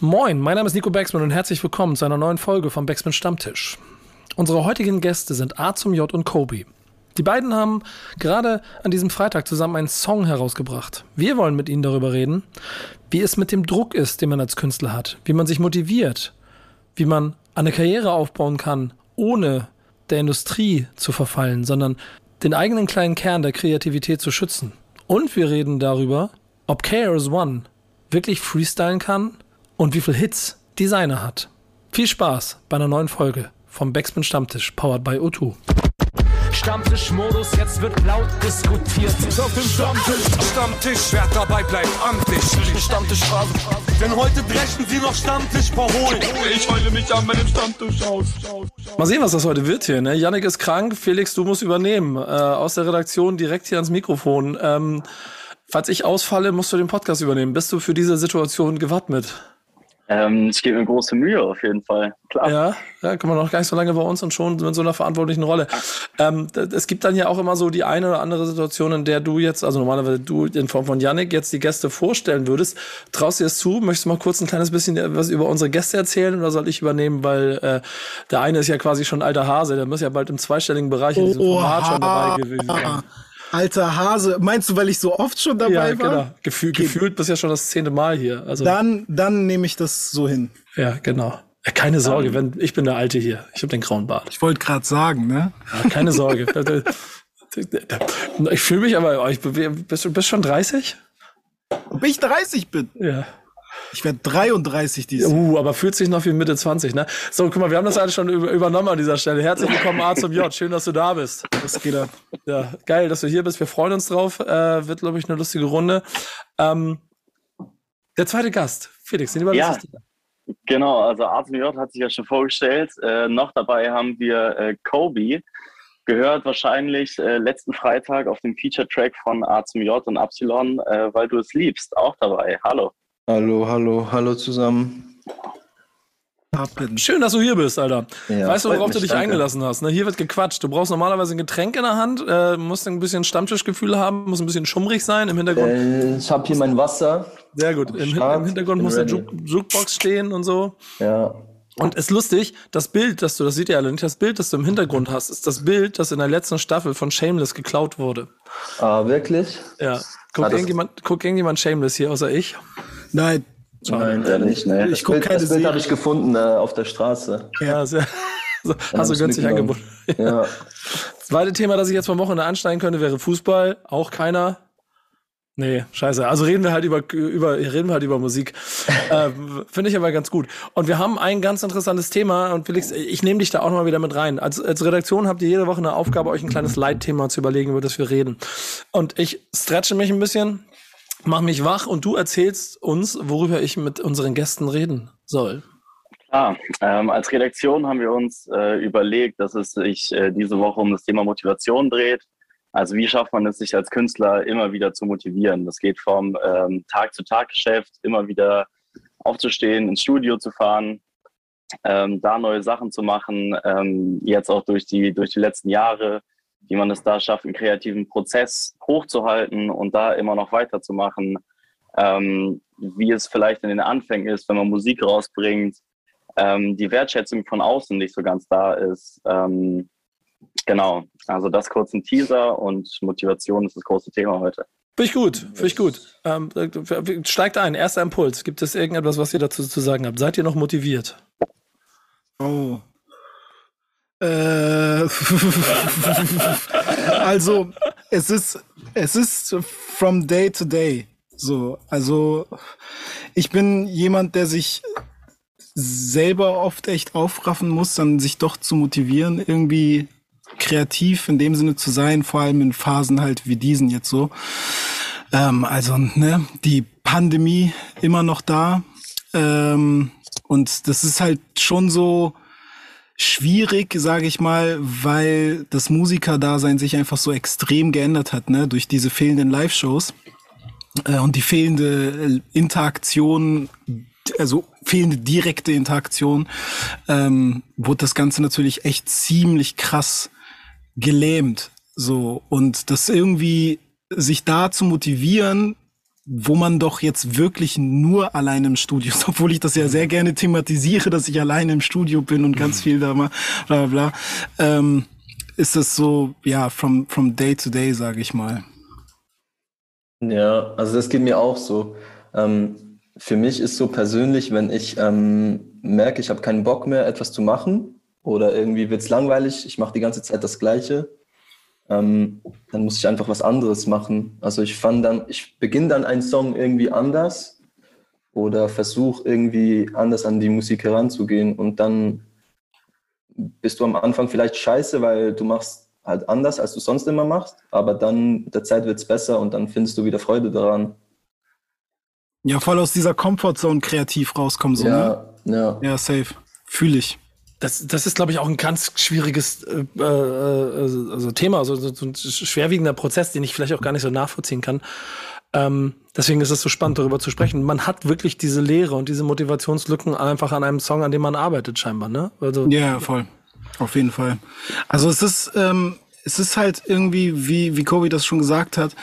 Moin, mein Name ist Nico Baxman und herzlich willkommen zu einer neuen Folge vom Baxman Stammtisch. Unsere heutigen Gäste sind A zum J und Kobe. Die beiden haben gerade an diesem Freitag zusammen einen Song herausgebracht. Wir wollen mit ihnen darüber reden, wie es mit dem Druck ist, den man als Künstler hat, wie man sich motiviert, wie man eine Karriere aufbauen kann, ohne der Industrie zu verfallen, sondern den eigenen kleinen Kern der Kreativität zu schützen. Und wir reden darüber, ob KRS One wirklich freestylen kann und wie viel Hits Designer hat. Viel Spaß bei einer neuen Folge vom Backspin Stammtisch, powered by O2. Stammtischmodus, jetzt wird laut diskutiert. Auf dem Stammtisch, Stammtisch, wer dabei bleibt, amtlich. Stammtischphase. Denn heute brechen sie noch Stammtisch verholen. Ich heule mich an meinem Stammtisch aus. Mal sehen, was das heute wird hier. Ne? Yannick ist krank, Felix, du musst übernehmen. Äh, aus der Redaktion direkt hier ans Mikrofon. Ähm, falls ich ausfalle, musst du den Podcast übernehmen. Bist du für diese Situation gewappnet? Ähm, ich gebe mir große Mühe auf jeden Fall. Klar. Ja, ja, kommen wir noch gar nicht so lange bei uns und schon mit so einer verantwortlichen Rolle. Ähm, es gibt dann ja auch immer so die eine oder andere Situation, in der du jetzt, also normalerweise du in Form von Yannick jetzt die Gäste vorstellen würdest. Traust du dir das zu? Möchtest du mal kurz ein kleines bisschen was über unsere Gäste erzählen oder soll ich übernehmen? Weil äh, der eine ist ja quasi schon alter Hase, der muss ja bald im zweistelligen Bereich in diesem Format schon dabei gewesen sein. Alter Hase, meinst du, weil ich so oft schon dabei ja, war? Genau. Gefühl, okay. Gefühlt bist ja schon das zehnte Mal hier. Also dann, dann nehme ich das so hin. Ja, genau. Keine Sorge, wenn ich bin der Alte hier. Ich habe den grauen Bart. Ich wollte gerade sagen, ne? Ja, keine Sorge. ich fühle mich aber, ich, bist du bist schon 30? Ob ich 30 bin? Ja. Ich werde 33 dieses Jahr. Uh, aber fühlt sich noch wie Mitte 20, ne? So, guck mal, wir haben das alles schon übernommen an dieser Stelle. Herzlich willkommen, A zum J. Schön, dass du da bist. Das geht ab. Ja, geil, dass du hier bist. Wir freuen uns drauf. Äh, wird, glaube ich, eine lustige Runde. Ähm, der zweite Gast, Felix, den überlasse ja. Genau, also A zum J hat sich ja schon vorgestellt. Äh, noch dabei haben wir äh, Kobe, gehört wahrscheinlich äh, letzten Freitag auf dem Feature-Track von A zum J und Epsilon, äh, weil du es liebst, auch dabei. Hallo. Hallo, hallo, hallo zusammen. Schön, dass du hier bist, Alter. Ja, weißt du, worauf du dich danke. eingelassen hast? Ne? Hier wird gequatscht. Du brauchst normalerweise ein Getränk in der Hand, äh, musst ein bisschen Stammtischgefühl haben, muss ein bisschen schummrig sein im Hintergrund. Äh, ich habe hier mein Wasser. Sehr gut. Im, Im, Hintergrund muss ready. eine Jukebox stehen und so. Ja. Und es ist lustig, das Bild, das du, das seht ihr alle nicht, das Bild, das du im Hintergrund hast, ist das Bild, das in der letzten Staffel von Shameless geklaut wurde. Ah, wirklich? Ja. Guckt, ah, irgendjemand, guckt irgendjemand Shameless hier, außer ich? Nein. Nein, der nicht. Nee. Ich gucke keine Das Bild habe ich gefunden äh, auf der Straße. Ja, sehr. So, hast du günstig angeboten. Ja. Zweite Thema, das ich jetzt vom Wochenende ansteigen könnte, wäre Fußball. Auch keiner. Nee, scheiße. Also reden wir halt über, über, reden wir halt über Musik. ähm, Finde ich aber ganz gut. Und wir haben ein ganz interessantes Thema. Und Felix, ich nehme dich da auch noch mal wieder mit rein. Als, als Redaktion habt ihr jede Woche eine Aufgabe, euch ein kleines Leitthema zu überlegen, über das wir reden. Und ich stretche mich ein bisschen mach mich wach und du erzählst uns, worüber ich mit unseren Gästen reden soll. Klar, ähm, als Redaktion haben wir uns äh, überlegt, dass es sich äh, diese Woche um das Thema Motivation dreht. Also wie schafft man es, sich als Künstler immer wieder zu motivieren? Das geht vom ähm, Tag-zu-Tag-Geschäft, immer wieder aufzustehen, ins Studio zu fahren, ähm, da neue Sachen zu machen. Ähm, jetzt auch durch die, durch die letzten Jahre wie man es da schafft, einen kreativen Prozess hochzuhalten und da immer noch weiterzumachen, ähm, wie es vielleicht in den Anfängen ist, wenn man Musik rausbringt, ähm, die Wertschätzung von außen nicht so ganz da ist. Ähm, genau, also das kurz ein Teaser und Motivation ist das große Thema heute. Finde ich gut, finde ich gut. Ähm, steigt ein, erster Impuls. Gibt es irgendetwas, was ihr dazu zu sagen habt? Seid ihr noch motiviert? Oh, äh, also es ist es ist from day to day so. Also ich bin jemand, der sich selber oft echt aufraffen muss, dann sich doch zu motivieren, irgendwie kreativ in dem Sinne zu sein, vor allem in Phasen halt wie diesen jetzt so. Ähm, also ne, die Pandemie immer noch da ähm, und das ist halt schon so schwierig, sage ich mal, weil das Musikerdasein sich einfach so extrem geändert hat, ne, durch diese fehlenden Live-Shows äh, und die fehlende Interaktion, also fehlende direkte Interaktion, ähm, wurde das Ganze natürlich echt ziemlich krass gelähmt. So und das irgendwie sich da zu motivieren, wo man doch jetzt wirklich nur allein im Studio ist, obwohl ich das ja sehr gerne thematisiere, dass ich allein im Studio bin und ganz viel da mal, bla bla bla, ähm, ist das so, ja, from, from day to day, sage ich mal. Ja, also das geht mir auch so. Ähm, für mich ist so persönlich, wenn ich ähm, merke, ich habe keinen Bock mehr, etwas zu machen oder irgendwie wird's langweilig, ich mache die ganze Zeit das Gleiche, ähm, dann muss ich einfach was anderes machen. Also ich fand dann, ich beginne dann einen Song irgendwie anders oder versuche irgendwie anders an die Musik heranzugehen und dann bist du am Anfang vielleicht scheiße, weil du machst halt anders, als du sonst immer machst, aber dann mit der Zeit wird's besser und dann findest du wieder Freude daran. Ja, voll aus dieser Comfortzone kreativ rauskommen, so, ne? Ja, ja. Ja, safe. Fühle ich. Das, das ist, glaube ich, auch ein ganz schwieriges äh, äh, also Thema, also so ein schwerwiegender Prozess, den ich vielleicht auch gar nicht so nachvollziehen kann. Ähm, deswegen ist es so spannend, darüber zu sprechen. Man hat wirklich diese Lehre und diese Motivationslücken einfach an einem Song, an dem man arbeitet, scheinbar, ne? Also, Ja, voll. Auf jeden Fall. Also es ist, ähm, es ist halt irgendwie, wie, wie Kobi das schon gesagt hat,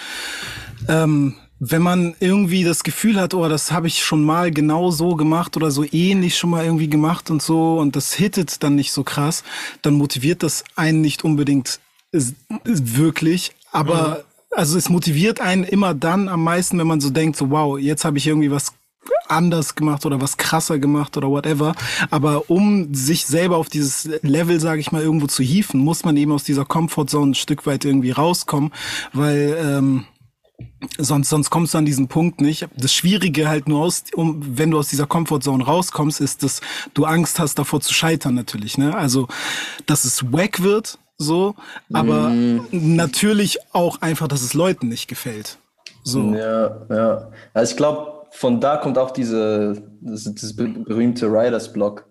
ähm, wenn man irgendwie das Gefühl hat, oh, das habe ich schon mal genau so gemacht oder so ähnlich schon mal irgendwie gemacht und so und das hittet dann nicht so krass, dann motiviert das einen nicht unbedingt wirklich, aber also es motiviert einen immer dann am meisten, wenn man so denkt, so wow, jetzt habe ich irgendwie was anders gemacht oder was krasser gemacht oder whatever. Aber um sich selber auf dieses Level, sage ich mal, irgendwo zu hieven, muss man eben aus dieser Comfortzone ein Stück weit irgendwie rauskommen, weil ähm, sonst sonst kommst du an diesen Punkt nicht. Das Schwierige halt nur aus, um, wenn du aus dieser Comfortzone rauskommst, ist, dass du Angst hast davor zu scheitern natürlich. Ne? Also, dass es wack wird, so, aber natürlich auch einfach, dass es Leuten nicht gefällt. So. Ja, ja. Also ich glaube, von da kommt auch diese, das, das be- berühmte Writers Block,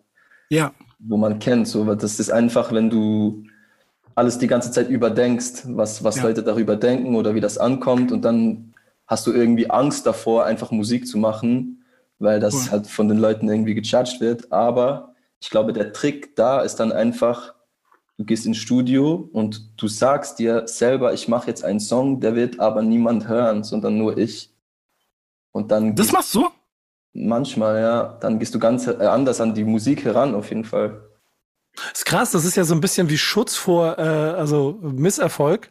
Ja. wo man kennt. So, weil das ist einfach, wenn du alles die ganze Zeit überdenkst, was, was Ja. Leute darüber denken oder wie das ankommt und dann hast du irgendwie Angst davor, einfach Musik zu machen, weil das Cool. halt von den Leuten irgendwie gejudged wird. Aber ich glaube, der Trick da ist dann einfach, du gehst ins Studio und du sagst dir selber, ich mache jetzt einen Song, der wird aber niemand hören, sondern nur ich. Und dann Das machst du? manchmal, ja, dann gehst du ganz äh, anders an die Musik heran, auf jeden Fall. Ist krass, das ist ja so ein bisschen wie Schutz vor äh, also Misserfolg.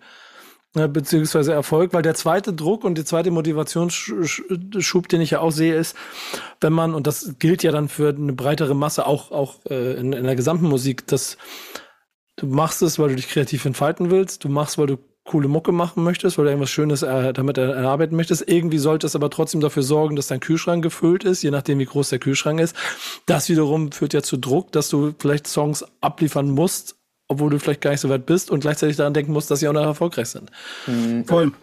äh, Beziehungsweise Erfolg, weil der zweite Druck und der zweite Motivationsschub, den ich ja auch sehe, ist, wenn man, und das gilt ja dann für eine breitere Masse, auch, auch äh, in, in der gesamten Musik, dass du machst es, weil du dich kreativ entfalten willst, du machst, weil du coole Mucke machen möchtest, weil du irgendwas Schönes äh, damit er- erarbeiten möchtest. Irgendwie sollte es aber trotzdem dafür sorgen, dass dein Kühlschrank gefüllt ist, je nachdem, wie groß der Kühlschrank ist. Das wiederum führt ja zu Druck, dass du vielleicht Songs abliefern musst, obwohl du vielleicht gar nicht so weit bist und gleichzeitig daran denken musst, dass sie auch noch erfolgreich sind. Voll.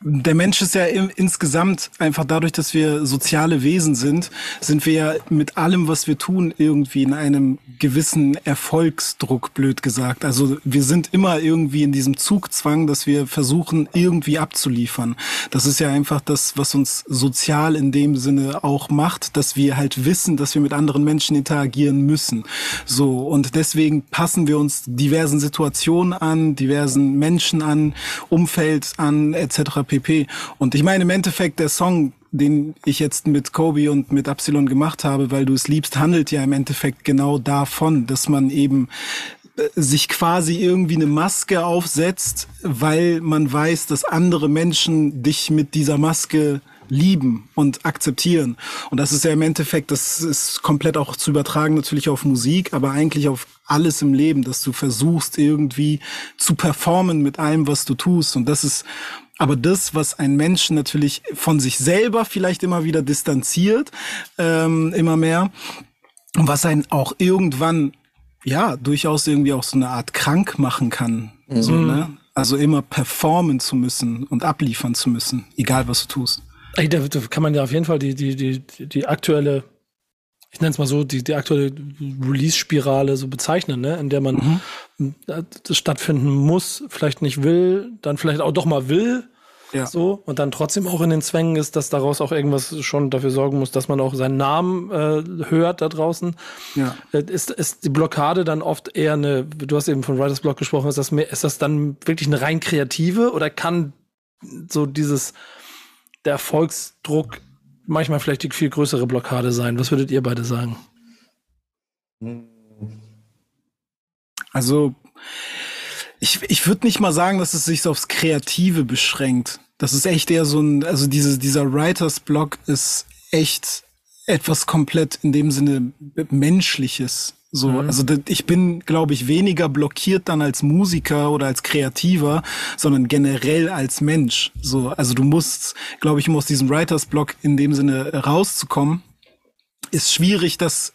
Der Mensch ist ja im, insgesamt einfach dadurch, dass wir soziale Wesen sind, sind wir ja mit allem, was wir tun, irgendwie in einem gewissen Erfolgsdruck, blöd gesagt. Also wir sind immer irgendwie in diesem Zugzwang, dass wir versuchen, irgendwie abzuliefern. Das ist ja einfach das, was uns sozial in dem Sinne auch macht, dass wir halt wissen, dass wir mit anderen Menschen interagieren müssen. So. Und deswegen passen wir uns diversen Situationen an, diversen Menschen an, Umfeld an, etc. pp. Und ich meine, im Endeffekt, der Song, den ich jetzt mit Kobe und mit Epsilon gemacht habe, weil du es liebst, handelt ja im Endeffekt genau davon, dass man eben äh, sich quasi irgendwie eine Maske aufsetzt, weil man weiß, dass andere Menschen dich mit dieser Maske lieben und akzeptieren. Und das ist ja im Endeffekt, das ist komplett auch zu übertragen natürlich auf Musik, aber eigentlich auf alles im Leben, dass du versuchst irgendwie zu performen mit allem, was du tust. Und das ist aber das, was ein Menschen natürlich von sich selber vielleicht immer wieder distanziert, ähm, immer mehr, und was einen auch irgendwann ja durchaus irgendwie auch so eine Art krank machen kann. So, ne? Also immer performen zu müssen und abliefern zu müssen, egal was du tust. Ey, da, da kann man ja auf jeden Fall die, die, die, die aktuelle, ich nenne es mal so, die, die aktuelle Release-Spirale so bezeichnen, ne? in der man äh, das stattfinden muss, vielleicht nicht will, dann vielleicht auch doch mal will, Ja. so, und dann trotzdem auch in den Zwängen ist, dass daraus auch irgendwas schon dafür sorgen muss, dass man auch seinen Namen äh, hört da draußen. Ja. Äh, Ist, ist die Blockade dann oft eher eine, du hast eben von Writers Block gesprochen, ist das mehr, ist das dann wirklich eine rein kreative oder kann so dieses der Erfolgsdruck manchmal vielleicht die viel größere Blockade sein? Was würdet ihr beide sagen? Also, ich, ich würde nicht mal sagen, dass es sich aufs Kreative beschränkt. Das ist echt eher so ein, also diese, dieser Writers Block ist echt etwas komplett in dem Sinne Menschliches. So, mhm. also ich bin, glaube ich, weniger blockiert dann als Musiker oder als Kreativer, sondern generell als Mensch. So, also du musst, glaube ich, um aus diesem Writers Block in dem Sinne rauszukommen, ist schwierig, das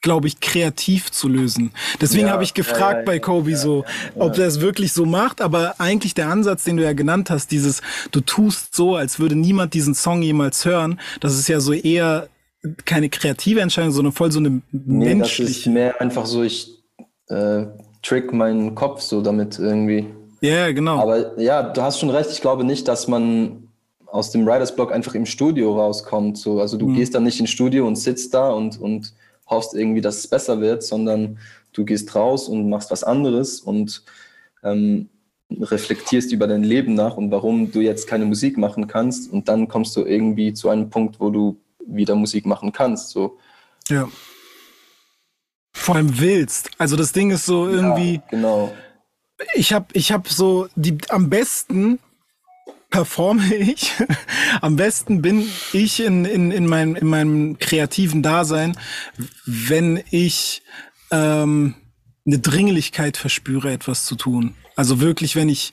glaube ich, kreativ zu lösen. Deswegen ja, habe ich gefragt ja, ja, bei Kobe so, ob er es wirklich so macht, aber eigentlich der Ansatz, den du ja genannt hast, dieses, du tust so, als würde niemand diesen Song jemals hören, das ist ja so eher keine kreative Entscheidung, sondern voll so eine nee, menschliche. Das ist mehr einfach so, ich äh, trick meinen Kopf so damit irgendwie. Ja, yeah, genau. Aber ja, du hast schon recht. Ich glaube nicht, dass man aus dem Writers Block einfach im Studio rauskommt. So. Also du mhm. gehst dann nicht ins Studio und sitzt da und, und hoffst irgendwie, dass es besser wird, sondern du gehst raus und machst was anderes und ähm, reflektierst über dein Leben nach und warum du jetzt keine Musik machen kannst. Und dann kommst du irgendwie zu einem Punkt, wo du wieder Musik machen kannst. So. Ja. Vor allem willst. Also das Ding ist so irgendwie. Ja, genau. Ich habe ich hab so die am besten performe ich. Am besten bin ich in, in, in, meinem, in meinem kreativen Dasein, wenn ich ähm, eine Dringlichkeit verspüre, etwas zu tun. Also wirklich, wenn ich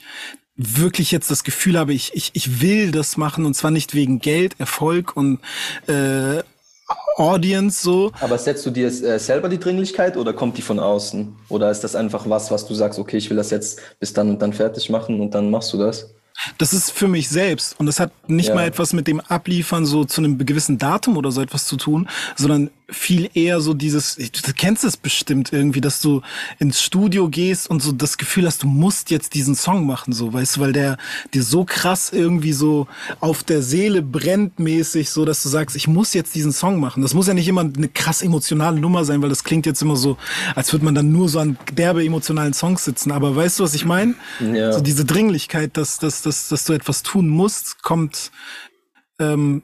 wirklich jetzt das Gefühl habe, ich, ich, ich will das machen und zwar nicht wegen Geld, Erfolg und äh, Audience so. Aber setzt du dir äh, selber die Dringlichkeit oder kommt die von außen? Oder ist das einfach was, was du sagst, okay, ich will das jetzt bis dann und dann fertig machen und dann machst du das? Das ist für mich selbst und das hat nicht ja. mal etwas mit dem Abliefern so zu einem gewissen Datum oder so etwas zu tun, sondern viel eher so dieses, du kennst es bestimmt irgendwie, dass du ins Studio gehst und so das Gefühl hast, du musst jetzt diesen Song machen, so, weißt du, weil der dir so krass irgendwie so auf der Seele brennt mäßig, so, dass du sagst, ich muss jetzt diesen Song machen. Das muss ja nicht immer eine krass emotionale Nummer sein, weil das klingt jetzt immer so, als würde man dann nur so an derbe emotionalen Songs sitzen. Aber weißt du, was ich meine? Ja. So diese Dringlichkeit, dass, dass, dass, dass du etwas tun musst, kommt ähm,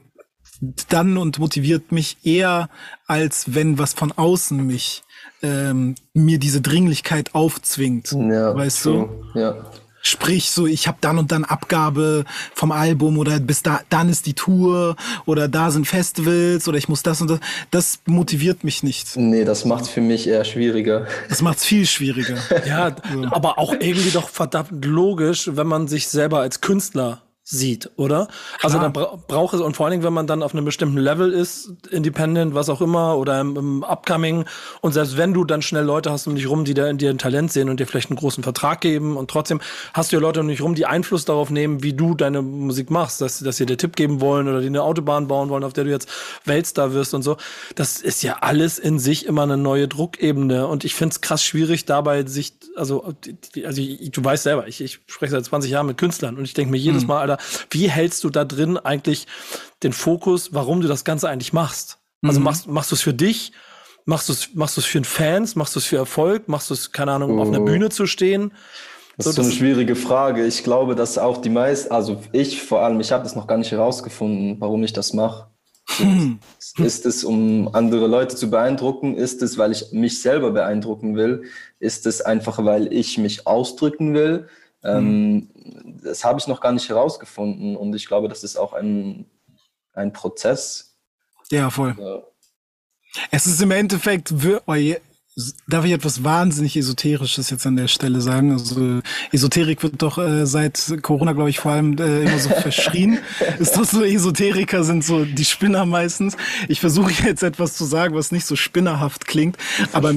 dann und motiviert mich eher, als wenn was von außen mich ähm, mir diese Dringlichkeit aufzwingt. Ja, weißt true. du? Ja. Sprich, so ich habe dann und dann Abgabe vom Album oder bis da dann ist die Tour oder da sind Festivals oder ich muss das und das. Das motiviert mich nicht. Nee, das macht's für mich eher schwieriger. Das macht's viel schwieriger. ja, so. aber auch irgendwie doch verdammt logisch, wenn man sich selber als Künstler sieht, oder? Klar. Also dann bra braucht es, und vor allen Dingen, wenn man dann auf einem bestimmten Level ist, Independent, was auch immer, oder im, im Upcoming, und selbst wenn du dann schnell Leute hast um dich rum, die da in dir ein Talent sehen und dir vielleicht einen großen Vertrag geben, und trotzdem hast du ja Leute um dich rum, die Einfluss darauf nehmen, wie du deine Musik machst, dass, dass sie dir Tipp geben wollen oder die eine Autobahn bauen wollen, auf der du jetzt Weltstar wirst und so. Das ist ja alles in sich immer eine neue Druckebene, und ich finde es krass schwierig, dabei sich, also, also du weißt selber, ich, ich spreche seit 20 Jahren mit Künstlern, und ich denke mir jedes hm. Mal, Oder wie hältst du da drin eigentlich den Fokus, warum du das Ganze eigentlich machst? Also mhm. machst, machst du es für dich? Machst du es machst du's für den Fans? Machst du es für Erfolg? Machst du es, keine Ahnung, um oh. auf einer oh. Bühne zu stehen? Das ist so eine schwierige Frage. Ich glaube, dass auch die meisten, also ich vor allem, ich habe das noch gar nicht herausgefunden, warum ich das mache. Ist es, um andere Leute zu beeindrucken? Ist es, weil ich mich selber beeindrucken will? Ist es einfach, weil ich mich ausdrücken will? Ähm, das habe ich noch gar nicht herausgefunden und ich glaube, das ist auch ein, ein Prozess. Ja, voll. Also, es ist im Endeffekt, oh darf ich etwas wahnsinnig Esoterisches jetzt an der Stelle sagen? Also Esoterik wird doch äh, seit Corona, glaube ich, vor allem äh, immer so verschrien. ist doch so, Esoteriker sind so die Spinner meistens. Ich versuche jetzt etwas zu sagen, was nicht so spinnerhaft klingt. Aber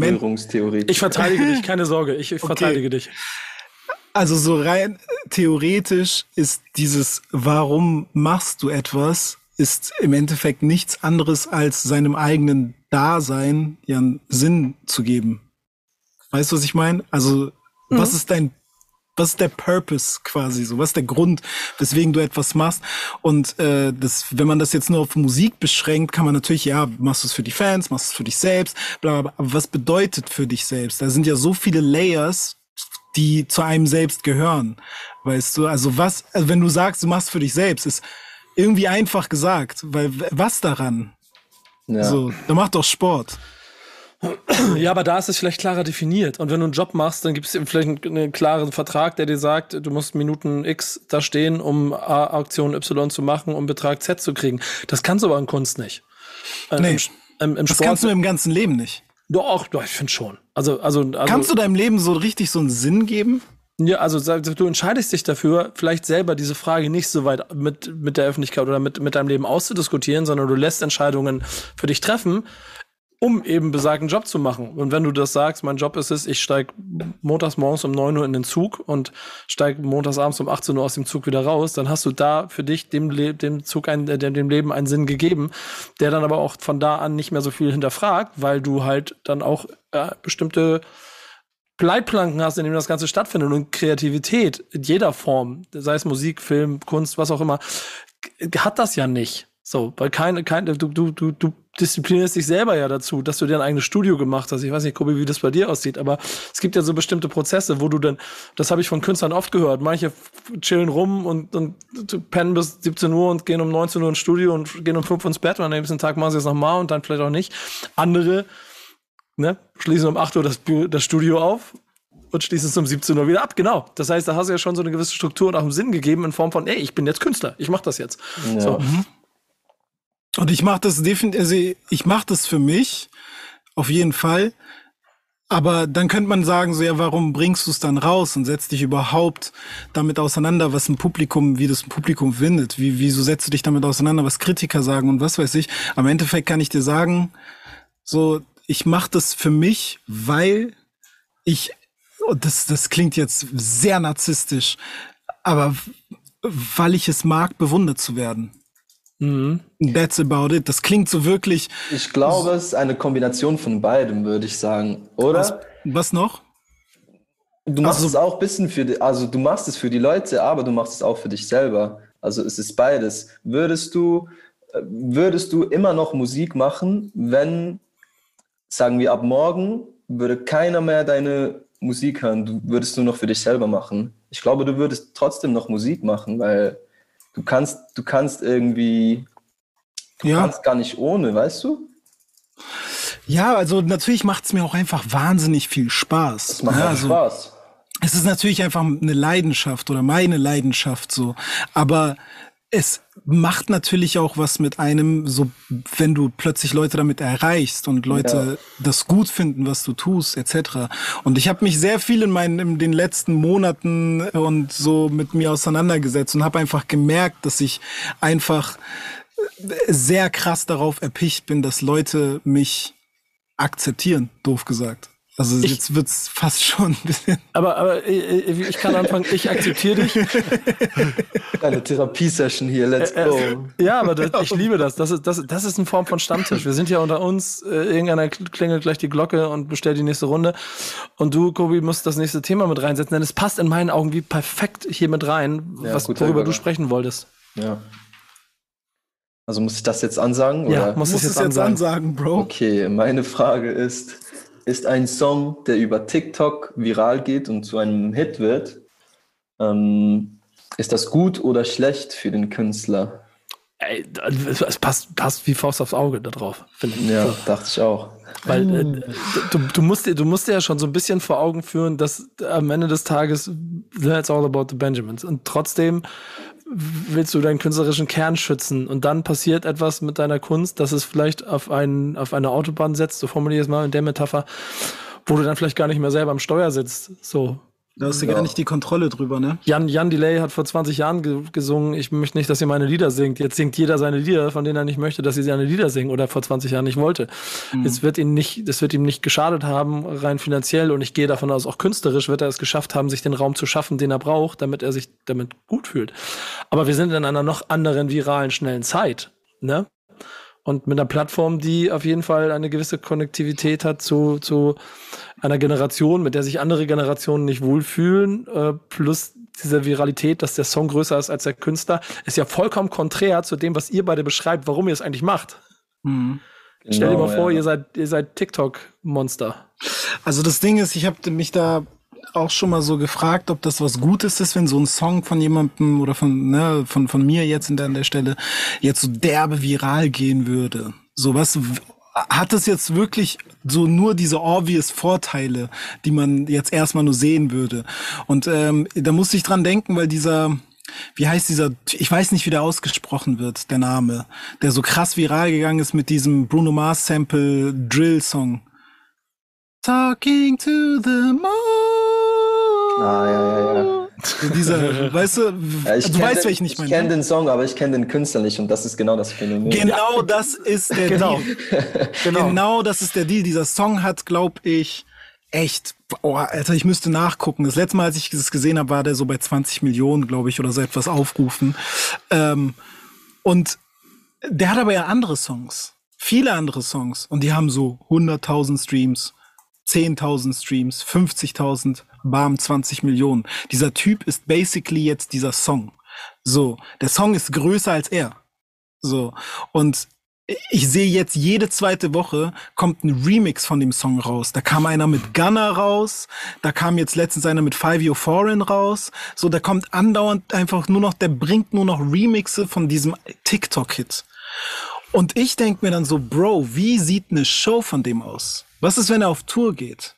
Ich verteidige dich, keine Sorge, ich, ich okay. verteidige dich. Also so rein theoretisch ist dieses Warum machst du etwas ist im Endeffekt nichts anderes als seinem eigenen Dasein ihren Sinn zu geben. Weißt du, was ich meine? Also mhm. was ist dein was ist der Purpose quasi so? Was ist der Grund, weswegen du etwas machst? Und äh, das, wenn man das jetzt nur auf Musik beschränkt, kann man natürlich, ja, machst du es für die Fans, machst du es für dich selbst, bla, bla, bla. Aber was bedeutet für dich selbst? Da sind ja so viele Layers, die zu einem selbst gehören. Weißt du, also was, also wenn du sagst, du machst für dich selbst, ist irgendwie einfach gesagt, weil was daran? Ja. So, da macht doch Sport. Ja, aber da ist es vielleicht klarer definiert. Und wenn du einen Job machst, dann gibt es vielleicht einen, einen, klaren Vertrag, der dir sagt, du musst Minuten X da stehen, um A Aktion Y zu machen, um Betrag Z zu kriegen. Das kannst du aber in Kunst nicht. Äh, nee, im, im, im das Sport, kannst du im ganzen Leben nicht. Doch, doch ich finde schon. Also, also, also, kannst du deinem Leben so richtig so einen Sinn geben? Ja, also du entscheidest dich dafür, vielleicht selber diese Frage nicht so weit mit, mit der Öffentlichkeit oder mit, mit deinem Leben auszudiskutieren, sondern du lässt Entscheidungen für dich treffen, um eben besagten Job zu machen. Und wenn du das sagst, mein Job ist es, ich steige montags morgens um 9 Uhr in den Zug und steige montags abends um 18 Uhr aus dem Zug wieder raus, dann hast du da für dich dem, Le dem Zug, ein, äh, dem Leben einen Sinn gegeben, der dann aber auch von da an nicht mehr so viel hinterfragt, weil du halt dann auch äh, bestimmte Leitplanken hast, in denen das Ganze stattfindet und Kreativität in jeder Form, sei es Musik, Film, Kunst, was auch immer, hat das ja nicht. So, weil keine, keine, du, du, du, du disziplinierst dich selber ja dazu, dass du dir ein eigenes Studio gemacht hast. Ich weiß nicht, Kobi, wie das bei dir aussieht, aber es gibt ja so bestimmte Prozesse, wo du dann, das habe ich von Künstlern oft gehört, manche chillen rum und, und pennen bis 17 Uhr und gehen um 19 Uhr ins Studio und gehen um 5 Uhr ins Bett und am nächsten Tag machen sie es nochmal und dann vielleicht auch nicht. Andere, ne, schließen um 8 Uhr das, das Studio auf und schließen es um 17 Uhr wieder ab. Genau. Das heißt, da hast du ja schon so eine gewisse Struktur und auch einen Sinn gegeben in Form von, ey, ich bin jetzt Künstler, ich mach das jetzt. Ja. So. Und ich mache das definitiv, also ich mache das für mich, auf jeden Fall. Aber dann könnte man sagen, so ja, warum bringst du es dann raus und setzt dich überhaupt damit auseinander, was ein Publikum, wie das ein Publikum findet? Wie, wieso setzt du dich damit auseinander, was Kritiker sagen und was weiß ich? Am Endeffekt kann ich dir sagen, so, ich mache das für mich, weil ich, das, das klingt jetzt sehr narzisstisch, aber weil ich es mag, bewundert zu werden. Mhm. That's about it. Das klingt so wirklich. Ich glaube, es ist eine Kombination von beidem, würde ich sagen, oder? Was, was noch? Du machst also, es auch ein bisschen für die, also du machst es für die Leute, aber du machst es auch für dich selber. Also es ist beides. Würdest du, würdest du immer noch Musik machen, wenn, sagen wir ab morgen, würde keiner mehr deine Musik hören, du würdest nur noch für dich selber machen? Ich glaube, du würdest trotzdem noch Musik machen, weil du kannst, du kannst irgendwie, du ja. kannst gar nicht ohne, weißt du? Ja, also natürlich macht es mir auch einfach wahnsinnig viel Spaß. Es macht ja, also, Spaß. Es ist natürlich einfach eine Leidenschaft oder meine Leidenschaft so. Aber es macht natürlich auch was mit einem, so wenn du plötzlich Leute damit erreichst und Leute ja. das gut finden, was du tust, etc. Und ich habe mich sehr viel in meinen in den letzten Monaten und so mit mir auseinandergesetzt und habe einfach gemerkt, dass ich einfach sehr krass darauf erpicht bin, dass Leute mich akzeptieren, doof gesagt. Also ich, jetzt wird's fast schon ein bisschen. Aber, aber ich, ich kann anfangen, ich akzeptiere dich. Eine Therapiesession hier, let's go. Ja, aber das, ich liebe das. Das ist, das, das ist eine Form von Stammtisch. Wir sind ja unter uns, äh, irgendeiner klingelt gleich die Glocke und bestellt die nächste Runde. Und du, Kobi, musst das nächste Thema mit reinsetzen, denn es passt in meinen Augen wie perfekt hier mit rein, ja, was, worüber du sprechen wolltest. Ja. Also muss ich das jetzt ansagen? Ja, oder? muss es jetzt, jetzt ansagen, Bro. Okay, meine Frage ist, ist ein Song, der über TikTok viral geht und zu einem Hit wird. Ähm, ist das gut oder schlecht für den Künstler? Ey, es passt, passt wie Faust aufs Auge da drauf, finde ich. Ja, dachte ich auch. Weil äh, du, du, musst dir, du musst dir ja schon so ein bisschen vor Augen führen, dass am Ende des Tages that's all about the Benjamins. Und trotzdem willst du deinen künstlerischen Kern schützen und dann passiert etwas mit deiner Kunst, dass es vielleicht auf, einen, auf eine Autobahn setzt, so formuliere ich es mal in der Metapher, wo du dann vielleicht gar nicht mehr selber am Steuer sitzt. So, da hast du ja. gar nicht die Kontrolle drüber, ne? Jan, Jan Delay hat vor 20 Jahren ge gesungen, ich möchte nicht, dass ihr meine Lieder singt. Jetzt singt jeder seine Lieder, von denen er nicht möchte, dass sie seine Lieder singen oder vor 20 Jahren nicht wollte. Mhm. Es wird ihm nicht, das wird ihm nicht geschadet haben, rein finanziell und ich gehe davon aus, auch künstlerisch wird er es geschafft haben, sich den Raum zu schaffen, den er braucht, damit er sich damit gut fühlt. Aber wir sind in einer noch anderen viralen, schnellen Zeit, ne? Und mit einer Plattform, die auf jeden Fall eine gewisse Konnektivität hat zu, zu einer Generation, mit der sich andere Generationen nicht wohlfühlen, äh, plus diese Viralität, dass der Song größer ist als der Künstler, ist ja vollkommen konträr zu dem, was ihr beide beschreibt, warum ihr es eigentlich macht. Mhm. Genau, Stell dir mal vor, ja. ihr seid, ihr seid TikTok-Monster. Also das Ding ist, ich habe mich da auch schon mal so gefragt, ob das was Gutes ist, wenn so ein Song von jemandem oder von, ne, von, von mir jetzt an der Stelle jetzt so derbe viral gehen würde. So was hat es jetzt wirklich so nur diese obvious Vorteile, die man jetzt erstmal nur sehen würde. Und ähm, da musste ich dran denken, weil dieser, wie heißt dieser, ich weiß nicht, wie der ausgesprochen wird, der Name, der so krass viral gegangen ist mit diesem Bruno Mars Sample Drill Song. Talking to the moon. Ah, ja, ja, ja. So dieser, weißt du, Ja, ich du weißt, den, welchen ich Ich meine. kenne den Song, aber ich kenne den Künstler nicht und das ist genau das Phänomen. Genau das ist der Genau. Deal. Genau. Genau das ist der Deal. Dieser Song hat, glaub ich, echt, oh, Alter, ich müsste nachgucken. Das letzte Mal, als ich das gesehen habe, war der so bei 20 Millionen, glaube ich, oder so etwas aufrufen. Ähm, und der hat aber ja andere Songs. Viele andere Songs. Und die haben so 100.000 Streams, 10.000 Streams, 50.000, bam, 20 Millionen. Dieser Typ ist basically jetzt dieser Song. So, der Song ist größer als er. So, und ich sehe jetzt jede zweite Woche kommt ein Remix von dem Song raus. Da kam einer mit Gunner raus, da kam jetzt letztens einer mit Five Year Foreign raus. So, da kommt andauernd einfach nur noch, der bringt nur noch Remixe von diesem TikTok-Hit. Und ich denk mir dann so, Bro, wie sieht eine Show von dem aus? Was ist, wenn er auf Tour geht?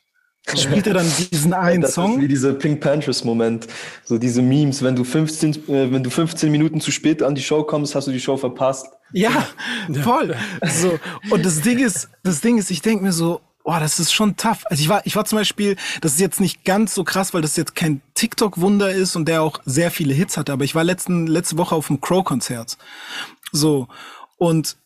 Spielt er dann diesen einen das ist Song? wie dieser Pink Panthers Moment, so diese Memes, wenn du 15 äh, wenn du 15 Minuten zu spät an die Show kommst, hast du die Show verpasst. Ja, voll. So. Und das Ding ist, das Ding ist, ich denke mir so, oh, das ist schon tough. Also ich war, ich war zum Beispiel, das ist jetzt nicht ganz so krass, weil das jetzt kein TikTok-Wunder ist und der auch sehr viele Hits hatte, aber ich war letzten, letzte Woche auf dem Crow-Konzert. So. Und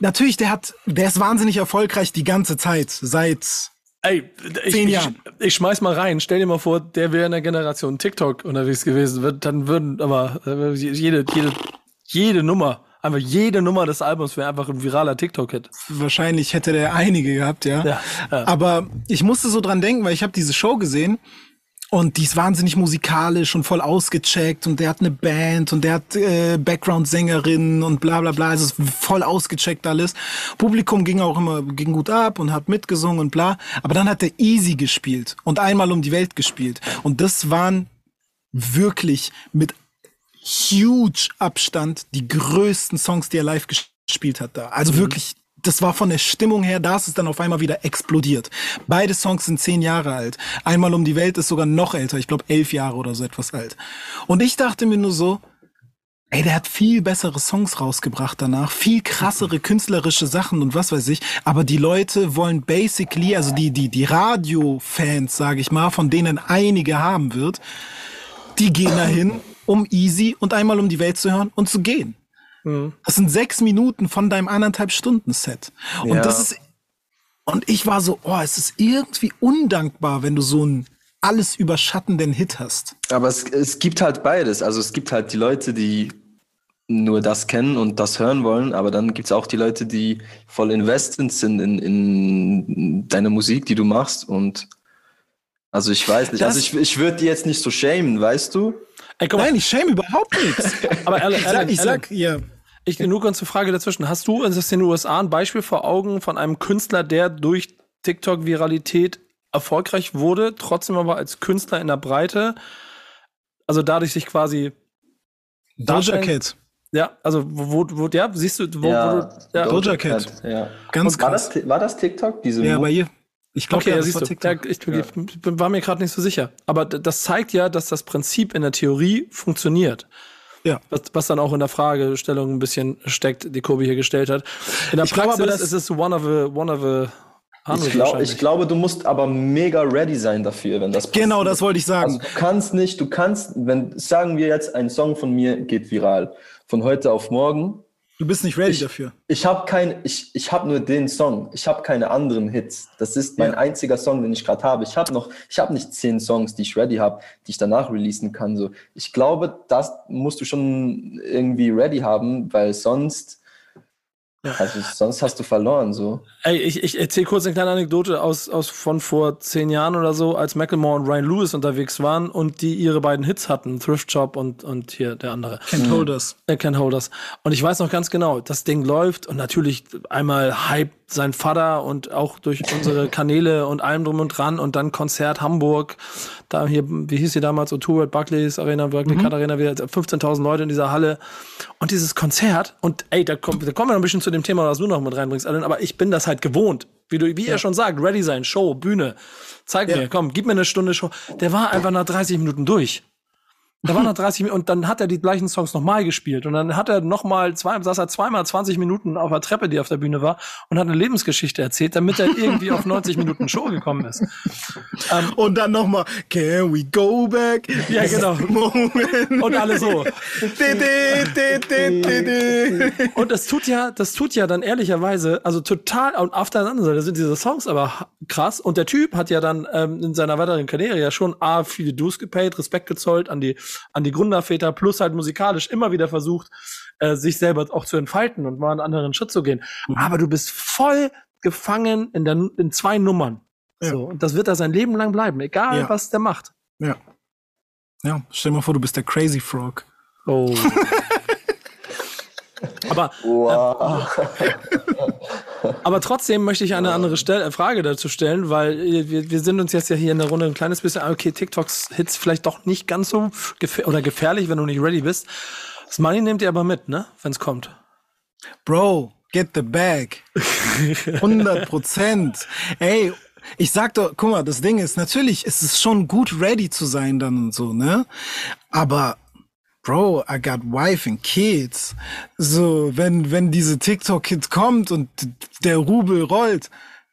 natürlich, der hat, der ist wahnsinnig erfolgreich die ganze Zeit, seit Ey, ich, Zehn ich, Jahren. ich schmeiß mal rein. Stell dir mal vor, der wäre in der Generation TikTok unterwegs gewesen. Dann würden aber äh, jede, jede, jede Nummer, einfach jede Nummer des Albums wäre einfach ein viraler TikTok-Hit. wahrscheinlich hätte der einige gehabt, ja. Ja, ja. Aber ich musste so dran denken, weil ich habe diese Show gesehen und die ist wahnsinnig musikalisch und voll ausgecheckt und der hat eine Band und der hat äh, Background-Sängerinnen und bla bla bla. Also es ist voll ausgecheckt alles. Publikum ging auch immer ging gut ab und hat mitgesungen und bla. Aber dann hat er Easy gespielt und einmal um die Welt gespielt. Und das waren wirklich mit huge Abstand die größten Songs, die er live gespielt hat da. Also wirklich, das war von der Stimmung her, da ist es dann auf einmal wieder explodiert. Beide Songs sind zehn Jahre alt. Einmal um die Welt ist sogar noch älter, ich glaube elf Jahre oder so etwas alt. Und ich dachte mir nur so, Ey, der hat viel bessere Songs rausgebracht danach, viel krassere künstlerische Sachen und was weiß ich. Aber die Leute wollen basically, also die, die, die Radio-Fans, sage ich mal, von denen einige haben wird, die gehen dahin, um easy und einmal um die Welt zu hören und zu gehen. Das sind sechs Minuten von deinem anderthalb Stunden Set. Und Ja. das ist, und ich war so, oh, es ist irgendwie undankbar, wenn du so einen alles überschattenden Hit hast. Aber es, es gibt halt beides. Also es gibt halt die Leute, die nur das kennen und das hören wollen, aber dann gibt es auch die Leute, die voll invested sind in, in deine Musik, die du machst. Und also ich weiß nicht, Das- also ich, ich würde die jetzt nicht so shamen, weißt du? Ey, Nein, ich schäme überhaupt nichts. aber Alan, Ich sag, Alan, ich sag, ja. Ich nur kurz eine Frage dazwischen. Hast du in den USA ein Beispiel vor Augen von einem Künstler, der durch TikTok-Viralität erfolgreich wurde, trotzdem aber als Künstler in der Breite, also dadurch sich quasi Doja Cat. Ja, also wo, wo, wo ja, siehst du, wo, wo du, ja, Doja Cat. Ja. Ganz Und war, krass. das, war das TikTok? Diese Ja, Mo- bei ihr. Ich glaube, Okay, ja, ja, das siehst war du. Ja, TikTok. ich, ich bin- war mir gerade nicht so sicher. Aber das zeigt ja, dass das Prinzip in der Theorie funktioniert. Ja. Was, was dann auch in der Fragestellung ein bisschen steckt, die Kobi hier gestellt hat. In der Ich glaube Praxis dass- ist es one of a, one of a hundred Ich, glaub, ich glaube, du musst aber mega ready sein dafür, wenn das Genau, passiert. das wollte ich sagen. Also du kannst nicht, du kannst, wenn, sagen wir jetzt, ein Song von mir geht viral, von heute auf morgen. Du bist nicht ready ich- dafür. Ich habe kein, ich, ich habe nur den Song. Ich habe keine anderen Hits. Das ist mein Ja. einziger Song, den ich gerade habe. Ich habe noch, ich habe nicht zehn Songs, die ich ready habe, die ich danach releasen kann. So, ich glaube, das musst du schon irgendwie ready haben, weil sonst. Also sonst hast du verloren so. Ey, ich, ich erzähle kurz eine kleine Anekdote aus, aus von vor zehn Jahren oder so, als Macklemore und Ryan Lewis unterwegs waren und die ihre beiden Hits hatten, Thrift Shop und, und hier der andere. Can't Hold Us. Äh, Can't Hold Us. Und ich weiß noch ganz genau, das Ding läuft und natürlich einmal Hype sein Vater und auch durch unsere Kanäle und allem drum und dran und dann Konzert Hamburg, da hier, wie hieß sie damals, O2 at Barclays Arena, Berkeley mhm. Arena, wieder 15.000 Leute in dieser Halle und dieses Konzert und ey, da, kommt, da kommen wir noch ein bisschen zu dem Thema, was du noch mit reinbringst, Alan, aber ich bin das halt gewohnt, wie du, wie ja. er schon sagt, ready sein, Show, Bühne, zeig ja. mir, komm, gib mir eine Stunde Show, der war einfach nach 30 Minuten durch. Da waren noch 30 Minuten und dann hat er die gleichen Songs nochmal gespielt und dann hat er nochmal zwei, saß er zweimal 20 Minuten auf der Treppe, die auf der Bühne war und hat eine Lebensgeschichte erzählt, damit er irgendwie auf 90 Minuten Show gekommen ist. Ähm, und dann nochmal, can we go back? Ja, genau. Moment. Und alle so. und das tut ja, das tut ja dann ehrlicherweise, also total, und auf der anderen Seite sind diese Songs aber krass und der Typ hat ja dann ähm, in seiner weiteren Karriere ja schon A, viele Dues gepaid, Respekt gezollt an die an die Gründerväter plus halt musikalisch immer wieder versucht, äh, sich selber auch zu entfalten und mal einen anderen Schritt zu gehen. Mhm. Aber du bist voll gefangen in, der, in zwei Nummern. Ja. So, und das wird da sein Leben lang bleiben, egal ja. was der macht. Ja. Ja, stell dir mal vor, du bist der Crazy Frog. Oh. Aber, wow. äh, aber trotzdem möchte ich eine andere Stell äh, Frage dazu stellen, weil wir, wir sind uns jetzt ja hier in der Runde ein kleines bisschen, okay, TikToks Hits vielleicht doch nicht ganz so gefähr oder gefährlich, wenn du nicht ready bist. Das Money nehmt ihr aber mit, ne, wenn es kommt. Bro, get the bag. 100 Prozent. Ey, ich sag doch, guck mal, das Ding ist, natürlich ist es schon gut ready zu sein dann und so, ne? Aber Bro, I got wife and kids. So, wenn, wenn diese TikTok-Kids kommt und der Rubel rollt,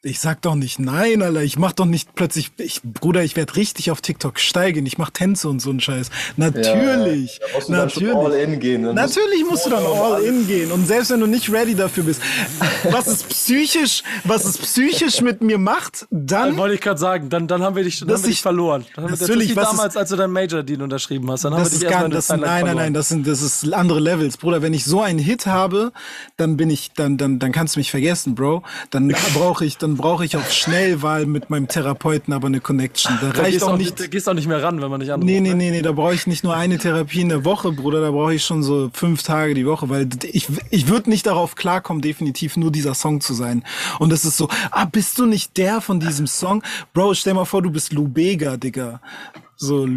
ich sag doch nicht nein, Alter. Ich mach doch nicht plötzlich, ich, Bruder, ich werde richtig auf TikTok steigen. Ich mach Tänze und so einen Scheiß. Natürlich. Ja, musst du natürlich. all in gehen. Dann natürlich musst du dann all in gehen. Und selbst wenn du nicht ready dafür bist, was es psychisch, was es psychisch mit mir macht, dann. wollte ich gerade sagen, dann, dann haben wir dich, dann haben wir dich verloren. Dann haben natürlich, wir, das damals, ist, als du deinen Major-Deal unterschrieben hast, dann haben wir dich gar, das, Nein, nein, nein, das sind, das ist andere Levels. Bruder, wenn ich so einen Hit habe, dann bin ich, dann, dann, dann kannst du mich vergessen, Bro. Dann brauche ich, dann brauche ich auf Schnellwahl mit meinem Therapeuten aber eine Connection. Da, da reicht auch nicht. Da gehst auch nicht mehr ran, wenn man nicht anruft. Nee, nee, ne? nee, nee, da brauche ich nicht nur eine Therapie in der Woche, Bruder, da brauche ich schon so fünf Tage die Woche, weil ich, ich würde nicht darauf klarkommen, definitiv nur dieser Song zu sein. Und das ist so, ah, bist du nicht der von diesem Song? Bro, stell mal vor, du bist Lou Bega, Digga. So,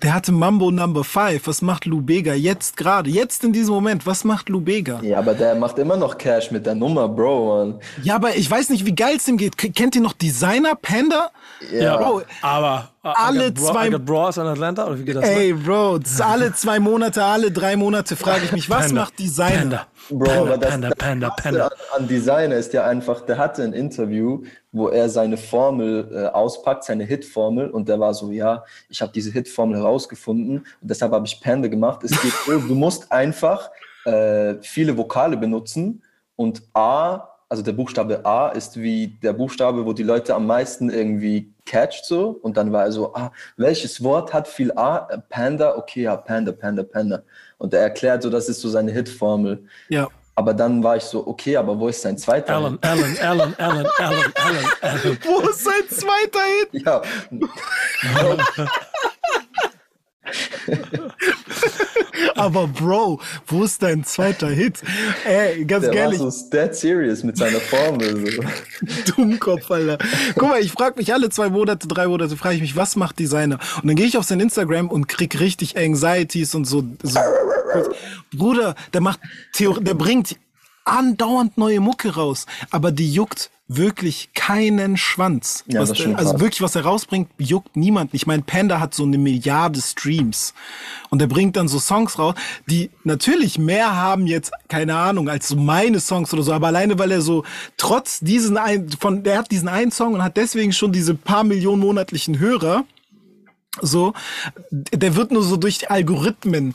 der hatte Mambo Number 5. Was macht Lubega jetzt gerade? Jetzt in diesem Moment, was macht Lubega? Ja, aber der macht immer noch Cash mit der Nummer, Bro, man. Ja, aber ich weiß nicht, wie geil es ihm geht. Kennt ihr noch Designer Panda? Ja, Bro, aber alle Bro, zwei Bros in Atlanta oder wie geht das? Ey, Bro, alle zwei Monate, alle drei Monate frage ich mich, was Panda, macht Designer? Panda, Bro, Panda, aber das, Panda, Panda, Panda. An, an Designer ist ja einfach, der hatte ein Interview, wo er seine Formel äh, auspackt, seine Hitformel und der war so, ja, ich habe diese Hitformel herausgefunden und deshalb habe ich Panda gemacht. Es geht so, du musst einfach äh, viele Vokale benutzen und A also der Buchstabe A ist wie der Buchstabe, wo die Leute am meisten irgendwie catcht so. Und dann war er so, ah, welches Wort hat viel A? Panda, okay, ja, Panda, Panda, Panda. Und er erklärt so, das ist so seine Hitformel. Ja. Aber dann war ich so, okay, aber wo ist sein zweiter Alan, Hit? Alan, Alan, Alan, Alan, Alan, Alan. wo ist sein zweiter Hit? Ja. Aber Bro, wo ist dein zweiter Hit? Ey, ganz Der ehrlich. War so dead serious mit seiner Formel. So. Dummkopf, Alter. Guck mal, ich frage mich alle zwei Monate, drei Monate, frage ich mich, was macht Designer? Und dann gehe ich auf sein Instagram und krieg richtig Anxieties und so. so. Bruder, der macht Theorie, der bringt andauernd neue Mucke raus, aber die juckt wirklich keinen Schwanz. Ja, was, also wirklich, was er rausbringt, juckt niemand. Ich meine, Panda hat so eine Milliarde Streams und er bringt dann so Songs raus, die natürlich mehr haben jetzt, keine Ahnung, als so meine Songs oder so, aber alleine, weil er so trotz diesen ein, von, der hat diesen einen Song und hat deswegen schon diese paar Millionen monatlichen Hörer. So, der wird nur so durch die Algorithmen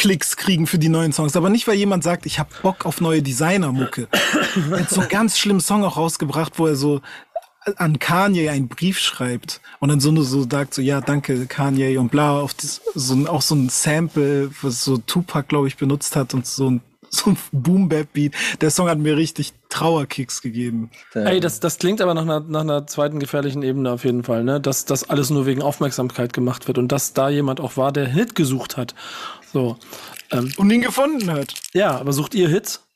Klicks kriegen für die neuen Songs. Aber nicht, weil jemand sagt, ich habe Bock auf neue Designer-Mucke. er hat so einen ganz schlimmen Song auch rausgebracht, wo er so an Kanye einen Brief schreibt und dann so nur so sagt so ja danke Kanye und bla auf das, so auch so ein Sample was so Tupac glaube ich benutzt hat und so ein so ein Boom-Bap-Beat. Der Song hat mir richtig Trauerkicks gegeben. Ey, das, das klingt aber nach einer, nach einer zweiten gefährlichen Ebene auf jeden Fall, ne? Dass das alles nur wegen Aufmerksamkeit gemacht wird und dass da jemand auch war, der Hit gesucht hat. So. Ähm, Und ihn gefunden hat. ja, aber sucht ihr Hits?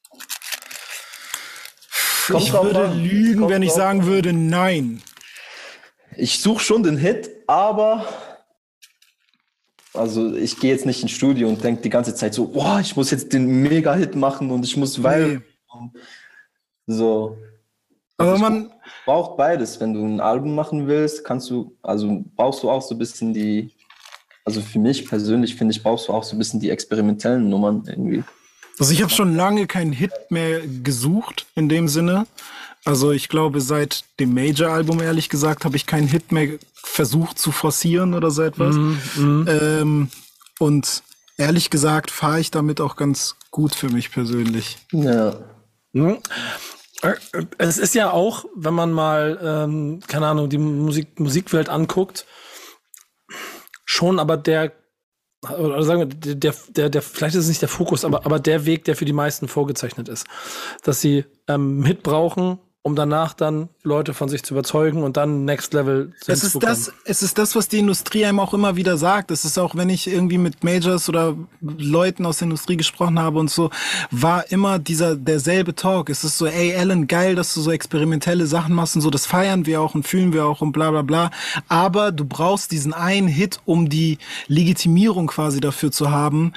Kommt ich würde an. lügen, Kommt wenn ich sagen würde, nein. Ich suche schon den Hit, aber also ich gehe jetzt nicht ins Studio und denke die ganze Zeit so, boah, ich muss jetzt den Mega-Hit machen und ich muss weil so. Aber Also ich man, braucht beides. Wenn du ein Album machen willst, kannst du, also brauchst du auch so ein bisschen die, also für mich persönlich finde ich, brauchst du auch so ein bisschen die experimentellen Nummern irgendwie. also ich habe schon lange keinen Hit mehr gesucht in dem Sinne. Also ich glaube, seit dem Major-Album, ehrlich gesagt, habe ich keinen Hit mehr versucht zu forcieren oder so etwas. Ähm, und ehrlich gesagt fahre ich damit auch ganz gut für mich persönlich. Ja. Hm? Äh, Es ist ja auch, wenn man mal, ähm, keine Ahnung, die Musik, Musikwelt anguckt, schon aber der, oder sagen wir, der, der, der, vielleicht ist es nicht der Fokus, aber, aber der Weg, der für die meisten vorgezeichnet ist. Dass sie ähm, einen Hit brauchen, um danach dann Leute von sich zu überzeugen und dann Next Level Es ist das, es ist das, was die Industrie einem auch immer wieder sagt. Es ist auch, wenn ich irgendwie mit Majors oder Leuten aus der Industrie gesprochen habe und so, war immer dieser derselbe Talk. Es ist so, ey Alan, geil, dass du so experimentelle Sachen machst und so. Das feiern wir auch und fühlen wir auch und bla bla bla. Aber du brauchst diesen einen Hit, um die Legitimierung quasi dafür zu haben,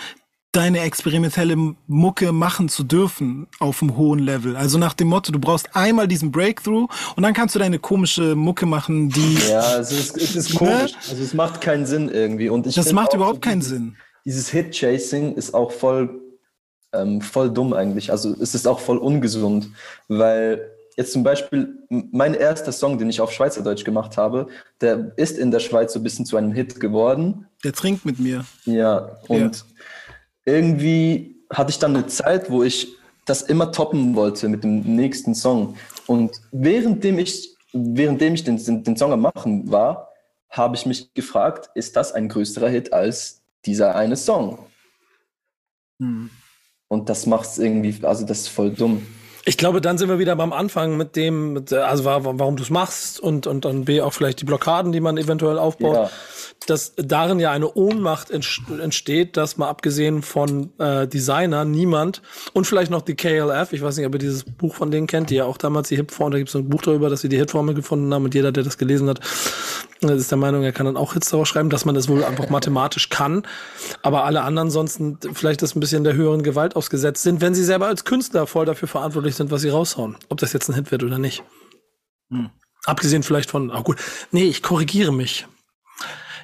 deine experimentelle Mucke machen zu dürfen auf einem hohen Level. Also nach dem Motto, du brauchst einmal diesen Breakthrough und dann kannst du deine komische Mucke machen, die Ja, es ist, es ist komisch. Also es macht keinen Sinn irgendwie. Und ich das macht überhaupt so keinen dieses, Sinn. Dieses Hit-Chasing ist auch voll, ähm, voll dumm eigentlich. Also es ist auch voll ungesund, weil jetzt zum Beispiel mein erster Song, den ich auf Schweizerdeutsch gemacht habe, der ist in der Schweiz so ein bisschen zu einem Hit geworden. Der trinkt mit mir. Ja, und irgendwie hatte ich dann eine Zeit, wo ich das immer toppen wollte mit dem nächsten Song. Und währenddem ich, währenddem ich den, den, den Song am Machen war, habe ich mich gefragt, ist das ein größerer Hit als dieser eine Song? Hm. Und das macht es irgendwie, also das ist voll dumm. Ich glaube, dann sind wir wieder beim Anfang mit dem, mit, also wa- warum du es machst und, und dann B auch vielleicht die Blockaden, die man eventuell aufbaut. Ja. Dass darin ja eine Ohnmacht entst- entsteht, dass mal abgesehen von äh, Designer niemand und vielleicht noch die KLF, ich weiß nicht, ob ihr dieses Buch von denen kennt, die ja auch damals die Hitformel, da gibt es ein Buch darüber, dass sie die Hitformel gefunden haben und jeder, der das gelesen hat, äh, ist der Meinung, er kann dann auch Hits daraus schreiben, dass man das wohl einfach mathematisch kann. Aber alle anderen sonst vielleicht das ein bisschen der höheren Gewalt ausgesetzt sind, wenn sie selber als Künstler voll dafür verantwortlich sind, was sie raushauen. Ob das jetzt ein Hit wird oder nicht. Abgesehen vielleicht von, ah gut, nee, ich korrigiere mich.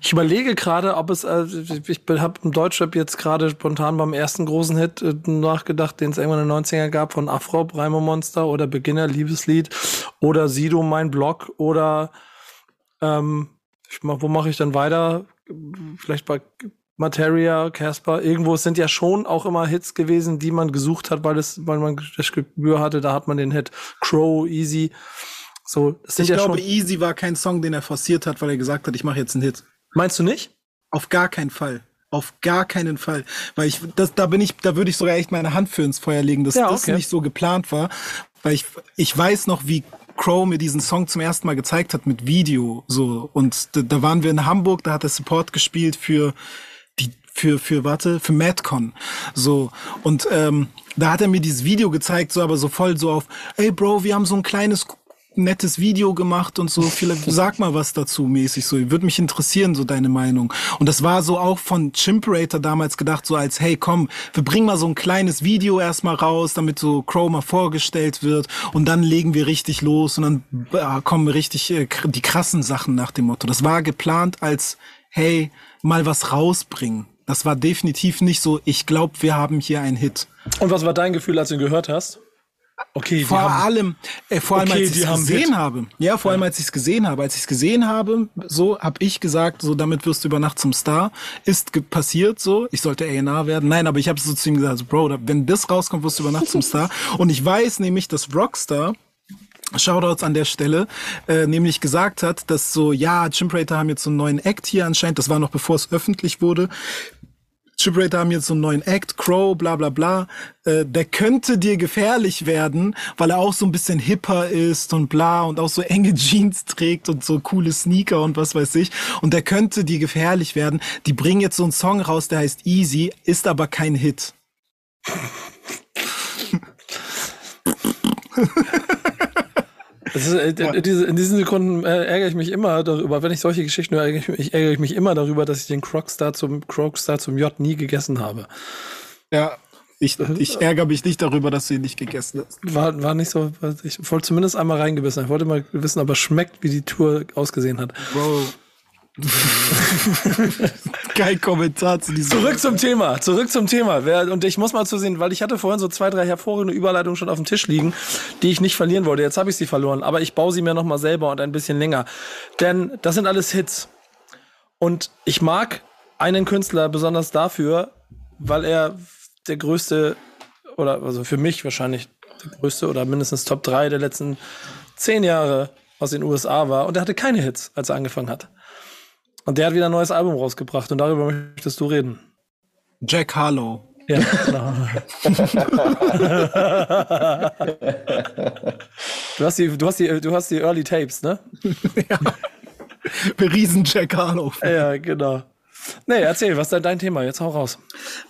Ich überlege gerade, ob es, äh, ich habe im Deutschrap jetzt gerade spontan beim ersten großen Hit äh, nachgedacht, den es irgendwann in den 90er gab, von Afro, Breimo Monster oder Beginner, Liebeslied oder Sido, mein Blog oder ähm, ich mach, wo mache ich dann weiter? Vielleicht bei Materia, Casper, irgendwo es sind ja schon auch immer Hits gewesen, die man gesucht hat, weil es, weil man das Gebühr hatte, da hat man den Hit Crow, Easy. So, Ich ja glaube. Easy war kein Song, den er forciert hat, weil er gesagt hat, ich mache jetzt einen Hit. Meinst du nicht? Auf gar keinen Fall. Auf gar keinen Fall. Weil ich, das, da bin ich, da würde ich sogar echt meine Hand für ins Feuer legen, dass Ja, das okay. nicht so geplant war. Weil ich, ich weiß noch, wie Crow mir diesen Song zum ersten Mal gezeigt hat mit Video, so. Und da, da waren wir in Hamburg, da hat er Support gespielt für für, für, warte, für Madcon. So. Und, ähm, da hat er mir dieses Video gezeigt, so, aber so voll so auf, ey Bro, wir haben so ein kleines, nettes Video gemacht und so, vielleicht sag mal was dazu mäßig so. Würde mich interessieren, so deine Meinung. Und das war so auch von Chimperator damals gedacht, so als, hey komm, wir bringen mal so ein kleines Video erstmal raus, damit so Crow mal vorgestellt wird und dann legen wir richtig los und dann äh, kommen richtig äh, die krassen Sachen nach dem Motto. Das war geplant als, hey, mal was rausbringen. Das war definitiv nicht so, ich glaube, wir haben hier einen Hit. Und was war dein Gefühl, als du ihn gehört hast? Okay, Vor haben, allem, äh, vor allem Okay, als ich es gesehen Hit. habe. Ja, vor allem als ich es gesehen habe. Als ich es gesehen habe, so habe ich gesagt, so damit wirst du über Nacht zum Star. Ist passiert so. Ich sollte A&R werden. Nein, aber ich habe so zu ihm gesagt, so, Bro, wenn das rauskommt, wirst du über Nacht zum Star. Und ich weiß nämlich, dass Rockstar Shoutouts an der Stelle, äh, nämlich gesagt hat, dass so, ja, Chimperator haben jetzt so einen neuen Act hier anscheinend, das war noch bevor es öffentlich wurde, Chip Rater haben jetzt so einen neuen Act, Crow, bla bla bla. Äh, der könnte dir gefährlich werden, weil er auch so ein bisschen hipper ist und bla und auch so enge Jeans trägt und so coole Sneaker und was weiß ich. Und der könnte dir gefährlich werden. Die bringen jetzt so einen Song raus, der heißt Easy, ist aber kein Hit. Ist, äh, in, diese, in diesen Sekunden äh, ärgere ich mich immer darüber, wenn ich solche Geschichten höre, ärgere ich, mich, ärgere ich mich immer darüber, dass ich den Crocstar zum Crocstar zum J nie gegessen habe. Ja, ich, ich ärgere mich nicht darüber, dass du ihn nicht gegessen hast. War, war nicht so, ich wollte zumindest einmal reingebissen. Ich wollte mal wissen, ob er schmeckt, wie die Tour ausgesehen hat. Bro. Kein Kommentar zu diesem. Zurück zum Thema, zurück zum Thema. Und ich muss mal zu sehen, weil ich hatte vorhin so zwei, drei hervorragende Überleitungen schon auf dem Tisch liegen, die ich nicht verlieren wollte. Jetzt habe ich sie verloren, aber ich baue sie mir noch mal selber und ein bisschen länger. Denn das sind alles Hits. Und ich mag einen Künstler besonders dafür, weil er der größte, oder also für mich wahrscheinlich der größte oder mindestens Top 3 der letzten zehn Jahre aus den USA war. Und er hatte keine Hits, als er angefangen hat. Und der hat wieder ein neues Album rausgebracht und darüber möchtest du reden. Jack Harlow. Ja, genau. du, hast die, du, hast die, du hast die Early Tapes, ne? ja. Riesen Jack Harlow. Ja, genau. Nee, erzähl, was ist dein Thema? Jetzt hau raus.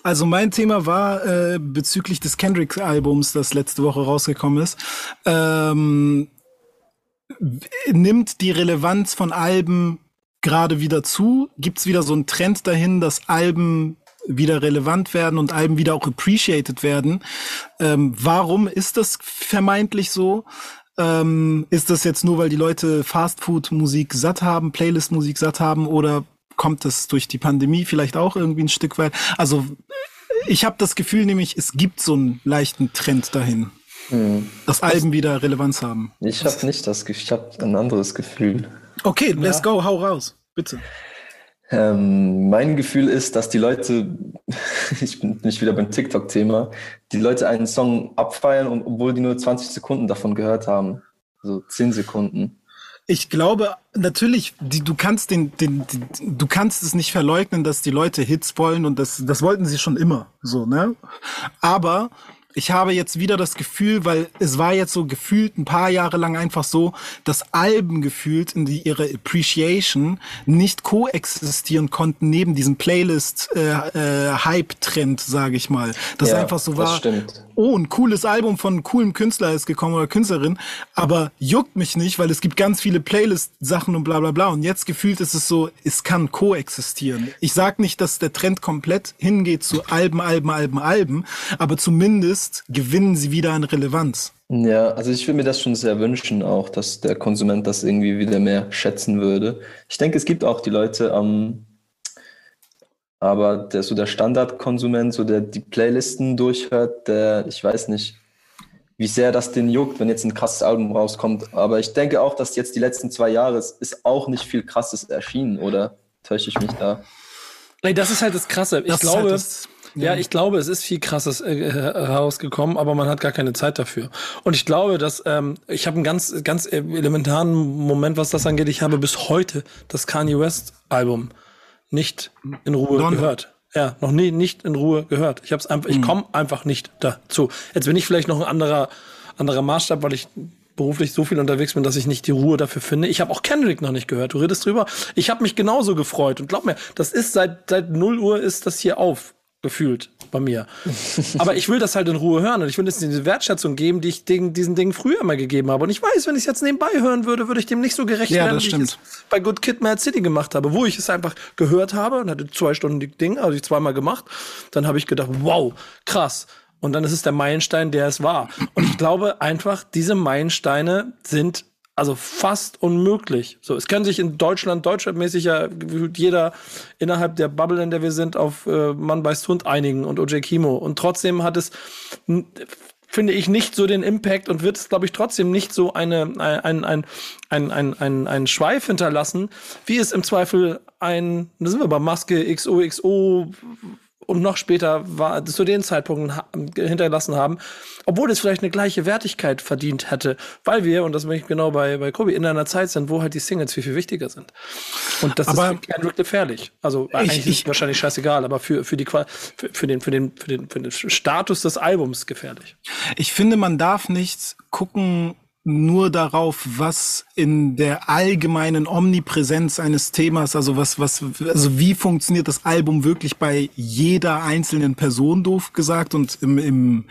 Also mein Thema war äh, bezüglich des Kendrick-Albums, das letzte Woche rausgekommen ist. Ähm, nimmt die Relevanz von Alben gerade wieder zu? Gibt es wieder so einen Trend dahin, dass Alben wieder relevant werden und Alben wieder auch appreciated werden? Ähm, warum ist das vermeintlich so? Ähm, ist das jetzt nur, weil die Leute Fastfood-Musik satt haben, Playlist-Musik satt haben oder kommt das durch die Pandemie vielleicht auch irgendwie ein Stück weit? Also ich habe das Gefühl nämlich, es gibt so einen leichten Trend dahin. Hm. Dass Alben wieder Relevanz haben. Ich habe nicht das Gefühl, ich habe ein anderes Gefühl. Okay, let's ja. go, hau raus, bitte. Ähm, mein Gefühl ist, dass die Leute, ich bin nicht wieder beim TikTok-Thema, die Leute einen Song abfeiern, obwohl die nur 20 Sekunden davon gehört haben. So 10 Sekunden. Ich glaube, natürlich, die, du kannst den, den, den, du kannst es nicht verleugnen, dass die Leute Hits wollen und das, das wollten sie schon immer, so, ne? Aber ich habe jetzt wieder das Gefühl, weil es war jetzt so gefühlt ein paar Jahre lang einfach so, dass Alben gefühlt in die, ihre Appreciation nicht koexistieren konnten neben diesem Playlist-Hype-Trend, äh, äh, sage ich mal. Das ja, einfach so war, oh, ein cooles Album von einem coolen Künstler ist gekommen oder Künstlerin, aber juckt mich nicht, weil es gibt ganz viele Playlist-Sachen und bla bla bla. Und jetzt gefühlt ist es so, es kann koexistieren. Ich sag nicht, dass der Trend komplett hingeht zu Alben, Alben, Alben, Alben, aber zumindest gewinnen sie wieder an Relevanz. Ja, also ich würde mir das schon sehr wünschen, auch, dass der Konsument das irgendwie wieder mehr schätzen würde. Ich denke, es gibt auch die Leute, ähm, aber der so der Standardkonsument, so der die Playlisten durchhört, der, ich weiß nicht, wie sehr das den juckt, wenn jetzt ein krasses Album rauskommt. Aber ich denke auch, dass jetzt die letzten zwei Jahre ist auch nicht viel krasses erschienen, oder täusche ich mich da? Nee, das ist halt das Krasse. Ich das glaube, halt ja, ich glaube, es ist viel krasses äh, herausgekommen, aber man hat gar keine Zeit dafür. Und ich glaube, dass ähm, ich habe einen ganz, ganz elementaren Moment, was das angeht. Ich habe bis heute das Kanye West Album nicht in Ruhe Donner. gehört. Ja, noch nie nicht in Ruhe gehört. Ich hab's einfach, ich mhm. komme einfach nicht dazu. Jetzt bin ich vielleicht noch ein anderer anderer Maßstab, weil ich beruflich so viel unterwegs bin, dass ich nicht die Ruhe dafür finde. Ich habe auch Kendrick noch nicht gehört. Du redest drüber. Ich habe mich genauso gefreut und glaub mir, das ist seit seit 0 Uhr ist das hier auf gefühlt bei mir. Aber ich will das halt in Ruhe hören und ich will es diese Wertschätzung geben, die ich den, diesen Dingen früher immer gegeben habe. Und ich weiß, wenn ich es jetzt nebenbei hören würde, würde ich dem nicht so gerecht ja, werden, wie stimmt. ich es bei Good Kid Mad City gemacht habe, wo ich es einfach gehört habe und hatte zwei Stunden die Ding, also ich zweimal gemacht. Dann habe ich gedacht, wow, krass. Und dann ist es der Meilenstein, der es war. Und ich glaube einfach, diese Meilensteine sind also fast unmöglich. So, es kann sich in Deutschland, deutschlandmäßig ja jeder innerhalb der Bubble, in der wir sind, auf äh, Mann beißt Hund einigen und OJ Kimo. Und trotzdem hat es, finde ich, nicht so den Impact und wird es, glaube ich, trotzdem nicht so eine, ein, ein, ein, ein, ein, ein Schweif hinterlassen, wie es im Zweifel ein, da sind wir bei Maske, XOXO, und noch später war, zu den Zeitpunkten hinterlassen haben, obwohl es vielleicht eine gleiche Wertigkeit verdient hätte, weil wir, und das möchte ich genau bei, bei Kobi, in einer Zeit sind, wo halt die Singles viel, viel wichtiger sind. Und das aber ist Kendrick gefährlich. Also ich, eigentlich ist es wahrscheinlich scheißegal, aber für, für, die, für, für, den, für, den, für, den, für den Status des Albums gefährlich. Ich finde, man darf nicht gucken, nur darauf, was in der allgemeinen Omnipräsenz eines Themas, also was, was, also wie funktioniert das Album wirklich bei jeder einzelnen Person, doof gesagt, und im, im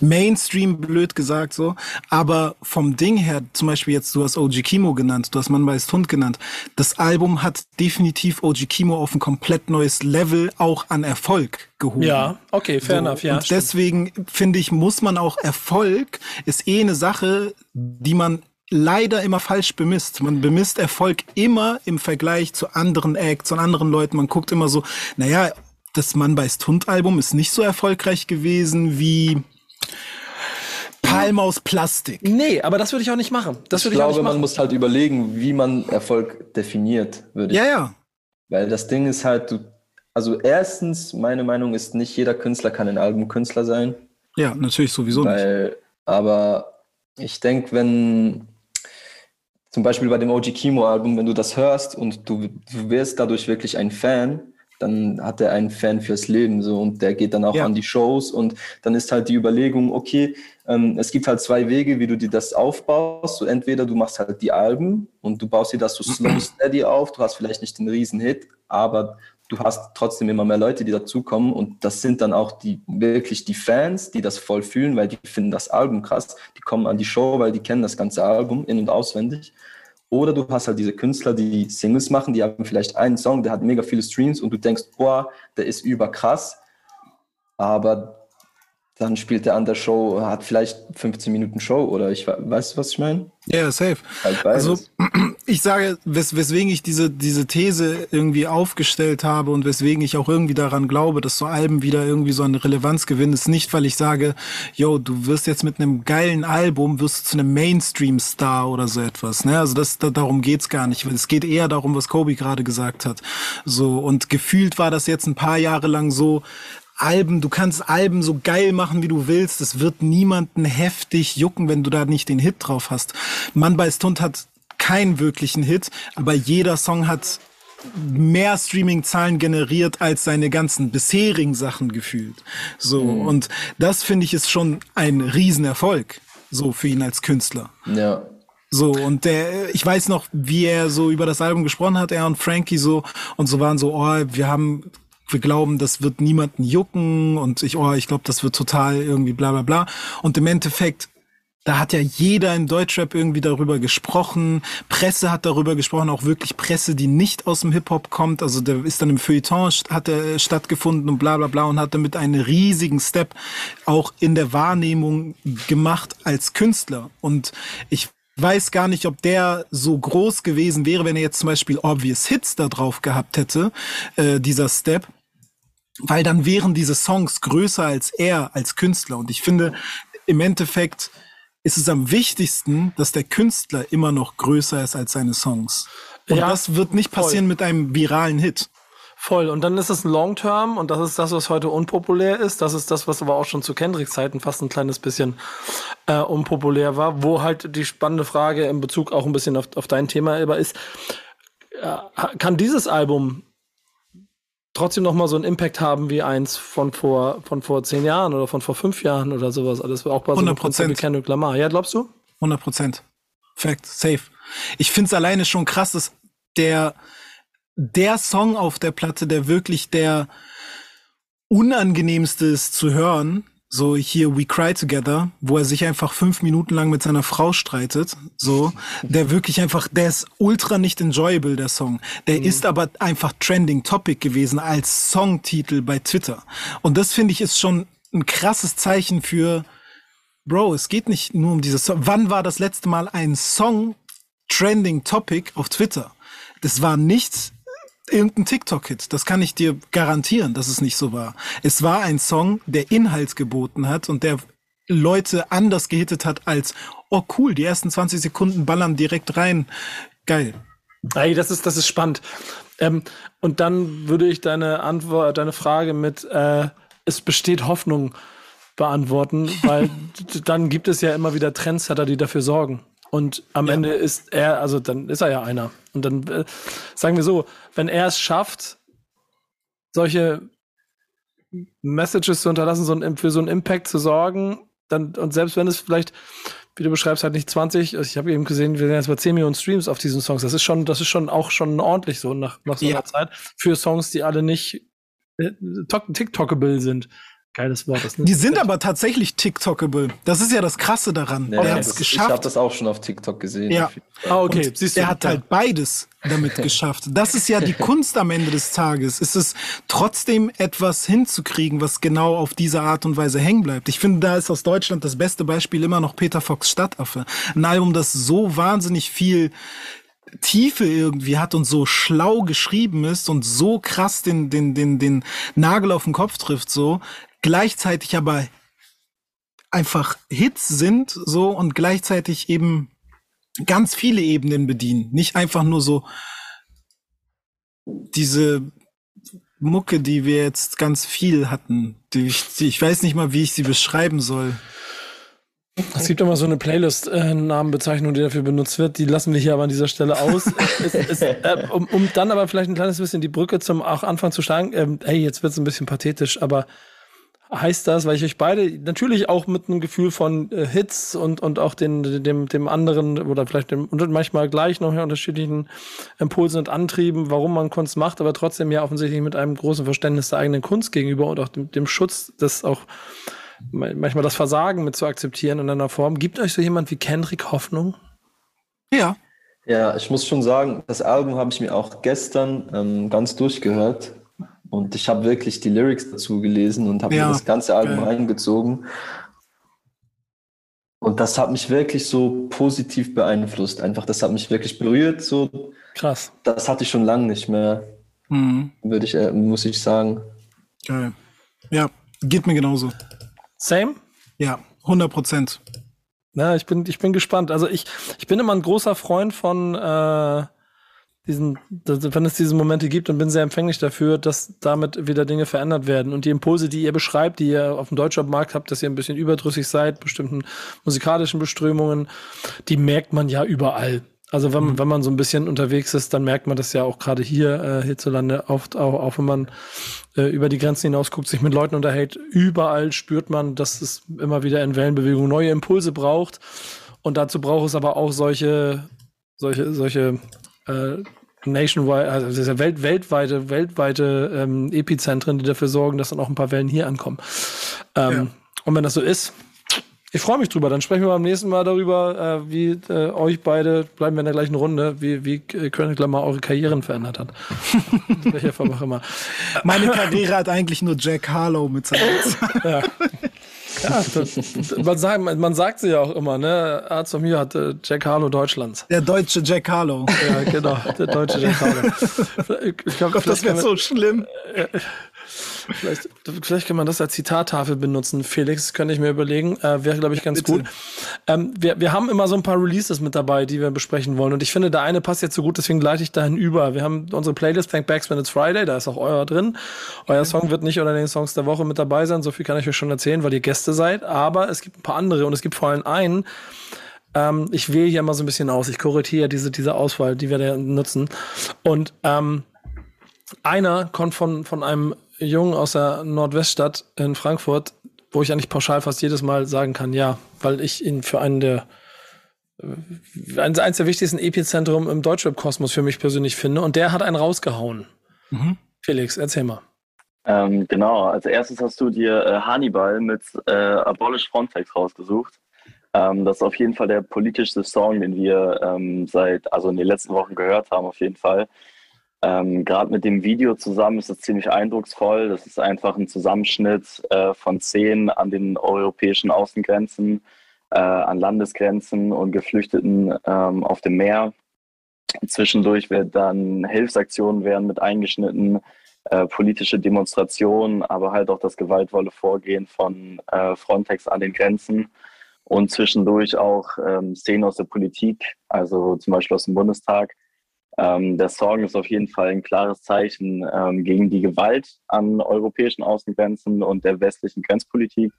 Mainstream blöd gesagt so. Aber vom Ding her, zum Beispiel jetzt, du hast OG Kimo genannt, du hast Mann beißt Hund genannt. Das Album hat definitiv OG Kimo auf ein komplett neues Level auch an Erfolg gehoben. Ja, okay, fair so, enough, ja. Und stimmt. deswegen finde ich, muss man auch Erfolg, ist eh eine Sache, die man leider immer falsch bemisst. Man bemisst Erfolg immer im Vergleich zu anderen Acts und anderen Leuten. Man guckt immer so, naja, das Mann bei Hund Album ist nicht so erfolgreich gewesen wie Palm aus Plastik. Nee, aber das würde ich auch nicht machen. Das ich würde ich glaube, auch nicht man muss halt überlegen, wie man Erfolg definiert, würde ich. Ja, ja. Weil das Ding ist halt, du, also erstens, meine Meinung ist, nicht jeder Künstler kann ein Albumkünstler sein. Ja, natürlich sowieso weil, nicht. Aber ich denke, wenn zum Beispiel bei dem OG Kimo-Album, wenn du das hörst und du, du wirst dadurch wirklich ein Fan, dann hat er einen Fan fürs Leben so und der geht dann auch ja. an die Shows und dann ist halt die Überlegung, okay, ähm, es gibt halt zwei Wege, wie du dir das aufbaust. So entweder du machst halt die Alben und du baust dir das so slow steady auf, du hast vielleicht nicht den riesen Hit, aber du hast trotzdem immer mehr Leute, die dazukommen und das sind dann auch die wirklich die Fans, die das voll fühlen, weil die finden das Album krass, die kommen an die Show, weil die kennen das ganze Album in und auswendig. Oder du hast halt diese Künstler, die Singles machen, die haben vielleicht einen Song, der hat mega viele Streams und du denkst, boah, der ist überkrass, aber dann spielt er an der Show, hat vielleicht 15 Minuten Show oder ich weiß, was ich meine? Ja, yeah, safe. Halt also ich sage, wes weswegen ich diese, diese These irgendwie aufgestellt habe und weswegen ich auch irgendwie daran glaube, dass so Alben wieder irgendwie so eine Relevanz gewinnen, ist nicht, weil ich sage, yo, du wirst jetzt mit einem geilen Album, wirst du zu einem Mainstream-Star oder so etwas. Ne? Also das, da, darum geht's gar nicht. Es geht eher darum, was Kobe gerade gesagt hat. So, und gefühlt war das jetzt ein paar Jahre lang so, Alben, du kannst Alben so geil machen, wie du willst. Es wird niemanden heftig jucken, wenn du da nicht den Hit drauf hast. Mann bei Stunt hat keinen wirklichen Hit, aber jeder Song hat mehr Streaming-Zahlen generiert als seine ganzen bisherigen Sachen gefühlt. So, mhm. und das finde ich ist schon ein Riesenerfolg, so für ihn als Künstler. Ja. So, und der, ich weiß noch, wie er so über das Album gesprochen hat, er und Frankie so, und so waren so, oh, wir haben wir glauben, das wird niemanden jucken und ich, oh, ich glaube, das wird total irgendwie bla bla bla. Und im Endeffekt, da hat ja jeder in Deutschrap irgendwie darüber gesprochen. Presse hat darüber gesprochen, auch wirklich Presse, die nicht aus dem Hip-Hop kommt. Also der ist dann im Feuilleton, hat er stattgefunden und bla bla bla und hat damit einen riesigen Step auch in der Wahrnehmung gemacht als Künstler. Und ich weiß gar nicht, ob der so groß gewesen wäre, wenn er jetzt zum Beispiel Obvious Hits da drauf gehabt hätte, äh, dieser Step weil dann wären diese Songs größer als er als Künstler. Und ich finde, im Endeffekt ist es am wichtigsten, dass der Künstler immer noch größer ist als seine Songs. Und ja, das wird nicht passieren voll. mit einem viralen Hit. Voll. Und dann ist es ein Long Term und das ist das, was heute unpopulär ist. Das ist das, was aber auch schon zu Kendricks Zeiten fast ein kleines bisschen äh, unpopulär war, wo halt die spannende Frage in Bezug auch ein bisschen auf, auf dein Thema über ist, äh, kann dieses Album trotzdem noch mal so einen Impact haben wie eins von vor, von vor zehn Jahren oder von vor fünf Jahren oder sowas. Alles auch bei so einem Konzert wie Kendrick Lamar. Ja, glaubst du? 100 Prozent. Fact, safe. Ich finde es alleine schon krass, dass der, der Song auf der Platte, der wirklich der unangenehmste ist zu hören, so hier We Cry Together, wo er sich einfach fünf Minuten lang mit seiner Frau streitet, so, der wirklich einfach, der ist ultra nicht enjoyable, der Song. Der mhm. ist aber einfach Trending Topic gewesen als Songtitel bei Twitter. Und das finde ich ist schon ein krasses Zeichen für, Bro, es geht nicht nur um dieses Song. Wann war das letzte Mal ein Song Trending Topic auf Twitter? Das war nichts irgendein TikTok-Hit. Das kann ich dir garantieren, dass es nicht so war. Es war ein Song, der Inhalt geboten hat und der Leute anders gehittet hat als, oh cool, die ersten 20 Sekunden ballern direkt rein. Geil. Ey, das ist, das ist spannend. Ähm, und dann würde ich deine Antwort, deine Frage mit äh, es besteht Hoffnung beantworten, weil dann gibt es ja immer wieder Trendsetter, die dafür sorgen. Und am ja. Ende ist er, also dann ist er ja einer. Und dann äh, sagen wir so, wenn er es schafft, solche Messages zu unterlassen, so ein, für so einen Impact zu sorgen, dann, und selbst wenn es vielleicht, wie du beschreibst, halt nicht 20, also ich habe eben gesehen, wir sind jetzt bei 10 Millionen Streams auf diesen Songs. Das ist schon, das ist schon auch schon ordentlich so nach, nach so einer Zeit für Songs, die alle nicht äh, TikTokable sind. Geiles Wort. Das? Die sind aber tatsächlich TikTokable. Das ist ja das Krasse daran. Ja, er hat es geschafft. Ich habe das auch schon auf TikTok gesehen. Ja. Ah, okay. Siehst du, er hat halt beides damit geschafft. Das ist ja die Kunst am Ende des Tages. Ist es trotzdem etwas hinzukriegen, was genau auf diese Art und Weise hängen bleibt. Ich finde, da ist aus Deutschland das beste Beispiel immer noch Peter Fox Stadtaffe. Ein Album, das so wahnsinnig viel Tiefe irgendwie hat und so schlau geschrieben ist und so krass den, den, den, den Nagel auf den Kopf trifft, so, gleichzeitig aber einfach Hits sind, so, und gleichzeitig eben ganz viele Ebenen bedienen. Nicht einfach nur so diese Mucke, die wir jetzt ganz viel hatten. Die ich, die, ich weiß nicht mal, wie ich sie beschreiben soll. Es gibt immer so eine Playlist-Namenbezeichnung, die dafür benutzt wird. Die lassen wir hier aber an dieser Stelle aus. es, es, äh, um, um, dann aber vielleicht ein kleines bisschen die Brücke zum auch Anfang zu schlagen. Ähm, hey, jetzt wird es ein bisschen pathetisch, aber heißt das, weil ich euch beide natürlich auch mit einem Gefühl von äh, Hits und, und auch den, dem, dem anderen oder vielleicht dem, und manchmal gleich noch unterschiedlichen Impulsen und Antrieben, warum man Kunst macht, aber trotzdem ja offensichtlich mit einem großen Verständnis der eigenen Kunst gegenüber und auch dem, dem Schutz des auch manchmal das Versagen mit zu akzeptieren in einer Form. Gibt euch so jemand wie Kendrick Hoffnung? Ja. Ja, ich muss schon sagen, das Album habe ich mir auch gestern ähm, ganz durchgehört und ich habe wirklich die Lyrics dazu gelesen und habe ja, mir das ganze Album okay. reingezogen. Und das hat mich wirklich so positiv beeinflusst. Einfach, das hat mich wirklich berührt. So. Krass. Das hatte ich schon lange nicht mehr, mhm. würde ich, äh, muss ich sagen. Geil. Ja, geht mir genauso. Same? Ja, 100 Prozent. Ja, ich bin, ich bin gespannt. Also ich, ich bin immer ein großer Freund von äh, diesen, wenn es diese Momente gibt und bin sehr empfänglich dafür, dass damit wieder Dinge verändert werden. Und die Impulse, die ihr beschreibt, die ihr auf dem deutschen Markt habt, dass ihr ein bisschen überdrüssig seid, bestimmten musikalischen Beströmungen, die merkt man ja überall. Also wenn, mhm. wenn man so ein bisschen unterwegs ist, dann merkt man das ja auch gerade hier äh, hierzulande oft, auch, auch wenn man äh, über die Grenzen hinaus guckt, sich mit Leuten unterhält. Überall spürt man, dass es immer wieder in Wellenbewegung neue Impulse braucht. Und dazu braucht es aber auch solche, solche, solche äh, nationwide, also ja welt, weltweite, weltweite ähm, Epizentren, die dafür sorgen, dass dann auch ein paar Wellen hier ankommen. Ähm, ja. Und wenn das so ist, ich freue mich drüber. Dann sprechen wir beim nächsten Mal darüber, äh, wie äh, euch beide, bleiben wir in der gleichen Runde, wie, wie König Lamar eure Karrieren verändert hat. Welcher Vermach immer. Meine Karriere hat eigentlich nur Jack Harlow mit seinem ja. Ja, das, man, sagt, man sagt sie ja auch immer, ne? Arzt von mir hat äh, Jack Harlow Deutschlands. Der deutsche Jack Harlow. Ja, genau, der deutsche Jack Harlow. Ich glaub, Gott, das wäre so schlimm. Vielleicht, vielleicht kann man das als Zitattafel benutzen, Felix, könnte ich mir überlegen. Äh, Wäre, glaube ich, ganz Bitte. gut. Ähm, wir, wir haben immer so ein paar Releases mit dabei, die wir besprechen wollen. Und ich finde, der eine passt jetzt so gut, deswegen leite ich dahin über. Wir haben unsere Playlist Thank Backs When It's Friday, da ist auch euer drin. Euer Song wird nicht unter den Songs der Woche mit dabei sein, so viel kann ich euch schon erzählen, weil ihr Gäste seid. Aber es gibt ein paar andere und es gibt vor allem einen, ähm, ich wähle hier mal so ein bisschen aus. Ich korrigiere diese, diese Auswahl, die wir da nutzen. Und ähm, einer kommt von, von einem Jungen aus der Nordweststadt in Frankfurt, wo ich eigentlich pauschal fast jedes Mal sagen kann, ja, weil ich ihn für einen der äh, eins der wichtigsten Epizentrum im Deutschrap-Kosmos für mich persönlich finde. Und der hat einen rausgehauen. Mhm. Felix, erzähl mal. Ähm, genau, als erstes hast du dir äh, Hannibal mit äh, Abolish Frontex rausgesucht. Ähm, das ist auf jeden Fall der politischste Song, den wir ähm, seit, also in den letzten Wochen gehört haben, auf jeden Fall. Ähm, Gerade mit dem Video zusammen ist es ziemlich eindrucksvoll. Das ist einfach ein Zusammenschnitt äh, von Szenen an den europäischen Außengrenzen, äh, an Landesgrenzen und Geflüchteten ähm, auf dem Meer. Zwischendurch wird dann Hilfsaktionen werden mit eingeschnitten, äh, politische Demonstrationen, aber halt auch das gewaltvolle Vorgehen von äh, Frontex an den Grenzen und zwischendurch auch ähm, Szenen aus der Politik, also zum Beispiel aus dem Bundestag Ähm, der Song ist auf jeden Fall ein klares Zeichen ähm, gegen die Gewalt an europäischen Außengrenzen und der westlichen Grenzpolitik.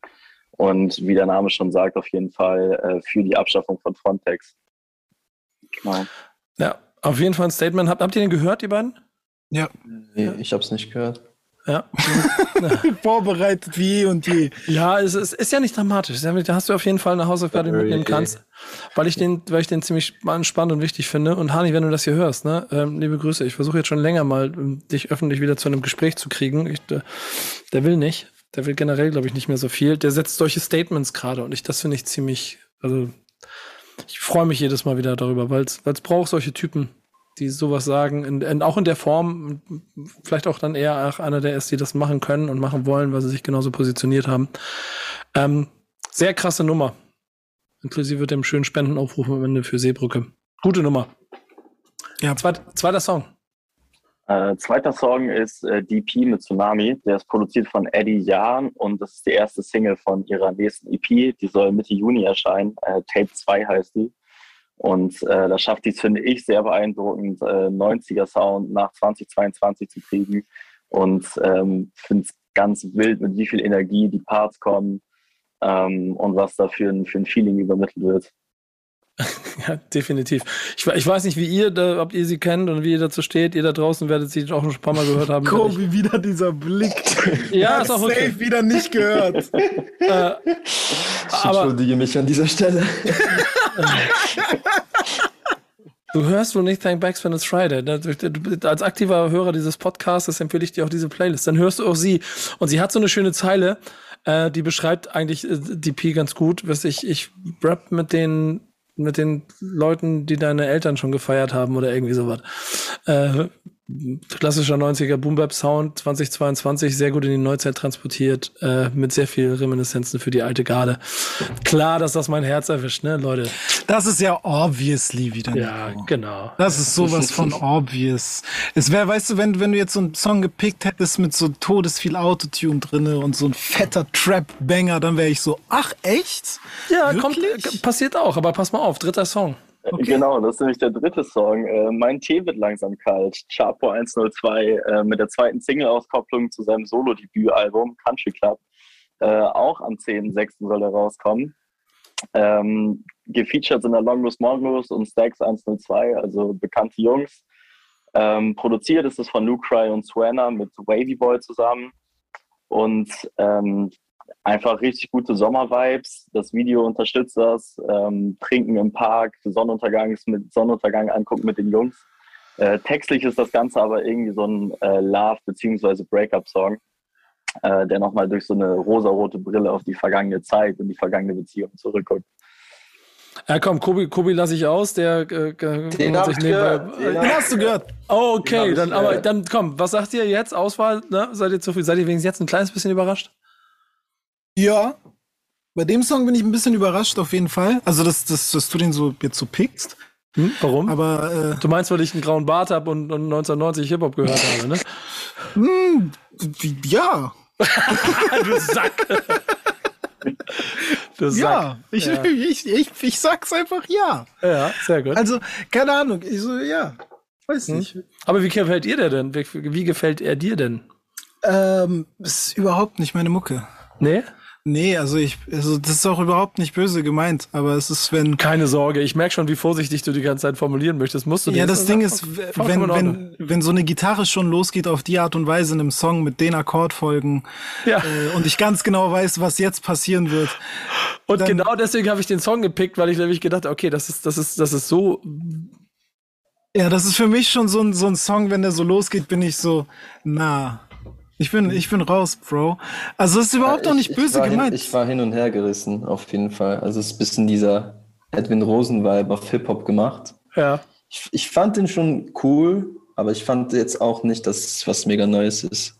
Und wie der Name schon sagt, auf jeden Fall äh, für die Abschaffung von Frontex. Genau. Ja, auf jeden Fall ein Statement. Habt, habt ihr den gehört, die beiden? Ja. Nee, ich habe es nicht gehört. Ja. Vorbereitet wie eh und je. Ja, es ist, ist ja nicht dramatisch. Da hast du auf jeden Fall eine Hausaufgabe mitnehmen kannst, weil ich den, weil ich den ziemlich spannend und wichtig finde. Und Hani, wenn du das hier hörst, ne, ähm, liebe Grüße. Ich versuche jetzt schon länger mal, dich öffentlich wieder zu einem Gespräch zu kriegen. Ich, der, der will nicht. Der will generell, glaube ich, nicht mehr so viel. Der setzt solche Statements gerade und ich, das finde ich ziemlich, also ich freue mich jedes Mal wieder darüber, weil es braucht solche Typen die sowas sagen, in, in, auch in der Form, vielleicht auch dann eher auch einer der ist, die das machen können und machen wollen, weil sie sich genauso positioniert haben. Ähm, sehr krasse Nummer. Inklusive dem schönen Spendenaufruf am Ende für Seebrücke. Gute Nummer. Ja. Zweit, zweiter Song. Äh, zweiter Song ist äh, DP mit Tsunami. Der ist produziert von Eddie Jahn und das ist die erste Single von ihrer nächsten EP. Die soll Mitte Juni erscheinen. Äh, Tape 2 heißt die. Und äh, da schafft die es, finde ich, sehr beeindruckend, äh, 90er-Sound nach 2022 zu kriegen. Und ähm, finde es ganz wild, mit wie viel Energie die Parts kommen ähm, und was da für ein, für ein Feeling übermittelt wird. ja, definitiv. Ich, ich, weiß nicht, wie ihr, da, ob ihr sie kennt und wie ihr dazu steht. Ihr da draußen werdet sie auch schon ein paar Mal gehört haben. Kobi, wieder dieser Blick. ja, ist auch okay. Safe wieder nicht gehört. äh, ich entschuldige mich an dieser Stelle. Du hörst wohl nicht Thank Backs when it's Friday. Als aktiver Hörer dieses Podcasts empfehle ich dir auch diese Playlist. Dann hörst du auch sie. Und sie hat so eine schöne Zeile, äh, die beschreibt eigentlich äh, die P ganz gut. Ich, ich rap mit den mit den Leuten, die deine Eltern schon gefeiert haben oder irgendwie sowas. Äh, klassischer 90er Boom Bap Sound 2022 sehr gut in die Neuzeit transportiert äh, mit sehr viel Reminiszenzen für die alte Garde. Klar, dass das mein Herz erwischt, ne, Leute. Das ist ja obviously wieder. Ja, Niveau. genau. Das ist sowas von obvious. Es wäre, weißt du, wenn wenn du jetzt so einen Song gepickt hättest mit so todes viel Autotune drinne und so ein fetter Trap Banger, dann wäre ich so, ach echt? Ja, kommt äh, passiert auch, aber pass mal auf, dritter Song. Genau, das ist nämlich der dritte Song. Äh, mein Tee wird langsam kalt. Chapo 102 äh, mit der zweiten Single-Auskopplung zu seinem Solo-Debütalbum Country Club. Äh, auch am 10.06. soll er rauskommen. Ähm, gefeatured sind da Longus Mongus und Stax 102, also bekannte Jungs. Ähm, produziert ist es von Luke Cry und Swanner mit Wavy Boy zusammen. Und ähm, einfach richtig gute Sommervibes. Das Video unterstützt das. Ähm, Trinken im Park, Sonnenuntergangs mit Sonnenuntergang angucken mit den Jungs. Äh, textlich ist das Ganze aber irgendwie so ein äh, Love- bzw. Breakup-Song, äh, der nochmal durch so eine rosarote Brille auf die vergangene Zeit und die vergangene Beziehung zurückguckt. Ja, komm, Kobi, Kobi lasse ich aus, der äh, den hab ich gehört. Den hast du gehört. Oh, okay, dann, aber dann komm, was sagt ihr jetzt? Auswahl, ne? Seid ihr zufrieden? Seid ihr wenigstens jetzt ein kleines bisschen überrascht? Ja. Bei dem Song bin ich ein bisschen überrascht auf jeden Fall. Also, dass, dass, dass du den so jetzt so pickst. Hm, warum? Aber äh, du meinst, weil ich einen grauen Bart habe und, und 1990 Hip-Hop gehört habe, ne? Hm, ja. du Sack. du Sack. Ja, ich, ja. Ich, ich, ich, sag's einfach ja. Ja, sehr gut. Also, keine Ahnung. Ich so, ja. Weiß hm. nicht. Aber wie gefällt ihr der denn? Wie, wie gefällt er dir denn? Ähm, ist überhaupt nicht meine Mucke. Nee? Nee, also ich, also das ist auch überhaupt nicht böse gemeint, aber es ist, wenn. Keine Sorge, ich merke schon, wie vorsichtig du die ganze Zeit formulieren möchtest. Musst du Ja, das Ding ist, wenn, wenn, wenn so eine Gitarre schon losgeht auf die Art und Weise in einem Song mit den Akkordfolgen ja. äh, und ich ganz genau weiß, was jetzt passieren wird. Und genau deswegen habe ich den Song gepickt, weil ich nämlich gedacht, okay, das ist, das ist, das ist so. Ja, das ist für mich schon so ein, so ein Song, wenn der so losgeht, bin ich so, na. Ich bin, ich bin raus, Bro. Also es ist überhaupt ja, ich, nicht böse gemeint. Hin, ich war hin und her gerissen, auf jeden Fall. Also es ist ein bisschen dieser Edwin Rosen-Vibe auf Hip-Hop gemacht. Ja. Ich, ich fand den schon cool, aber ich fand jetzt auch nicht, dass es was mega Neues ist.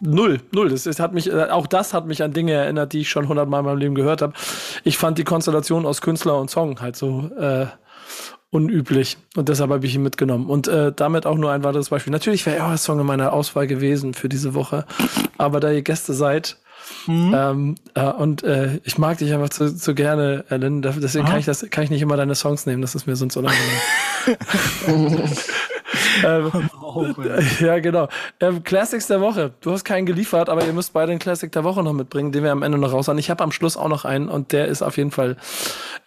Null, null. Das, das hat mich, äh, auch das hat mich an Dinge erinnert, die ich schon hundertmal in meinem Leben gehört habe. Ich fand die Konstellation aus Künstler und Song halt so äh, unüblich. Und deshalb habe ich ihn mitgenommen. Und äh, damit auch nur ein weiteres Beispiel. Natürlich wäre euer Song in meiner Auswahl gewesen für diese Woche. Aber da ihr Gäste seid, mhm. ähm, äh, und äh, ich mag dich einfach zu, zu gerne, Ellen. Deswegen kann ich das, kann ich nicht immer deine Songs nehmen. Das ist mir sonst unangenehm. ähm, ja, genau. Ähm, Classics der Woche. Du hast keinen geliefert, aber ihr müsst beide den Classic der Woche noch mitbringen, den wir am Ende noch raus haben. Ich habe am Schluss auch noch einen und der ist auf jeden Fall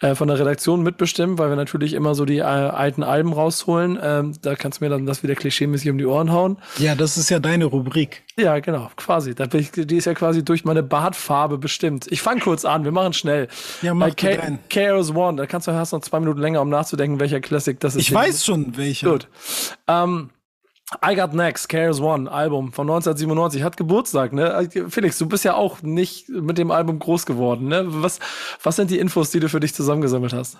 äh, von der Redaktion mitbestimmt, weil wir natürlich immer so die äh, alten Alben rausholen. Ähm, da kannst du mir dann das wieder klischeemäßig um die Ohren hauen. Ja, das ist ja deine Rubrik. Ja, genau, quasi. Ich, die ist ja quasi durch meine Bartfarbe bestimmt. Ich fange kurz an, wir machen schnell. Ja, mach Bei. Chaos One, da kannst du hast noch zwei Minuten länger, um nachzudenken, welcher Classic das ist. Ich weiß schon, welcher. Gut. Ähm, I Got Next, Chaos One, Album von 1997, hat Geburtstag, ne? Felix, du bist ja auch nicht mit dem Album groß geworden, ne? Was, was sind die Infos, die du für dich zusammengesammelt hast?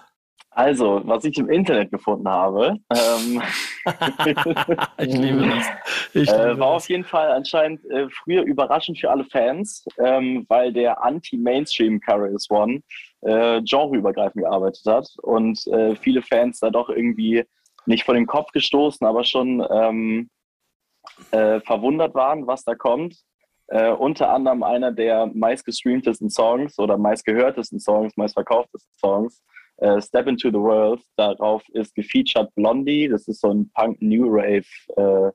Also, was ich im Internet gefunden habe, ähm, Ich liebe das. Ich äh, liebe war das. auf jeden Fall anscheinend äh, früher überraschend für alle Fans, ähm, weil der Anti-Mainstream Carriers One äh, genreübergreifend gearbeitet hat und äh, viele Fans da doch irgendwie nicht vor den Kopf gestoßen, aber schon ähm, äh, verwundert waren, was da kommt. Äh, unter anderem einer der meistgestreamtesten Songs oder meistgehörtesten Songs, meistverkauftesten Songs, äh, Step Into the World. Darauf ist gefeatured Blondie, das ist so ein Punk-New Rave-Gruppe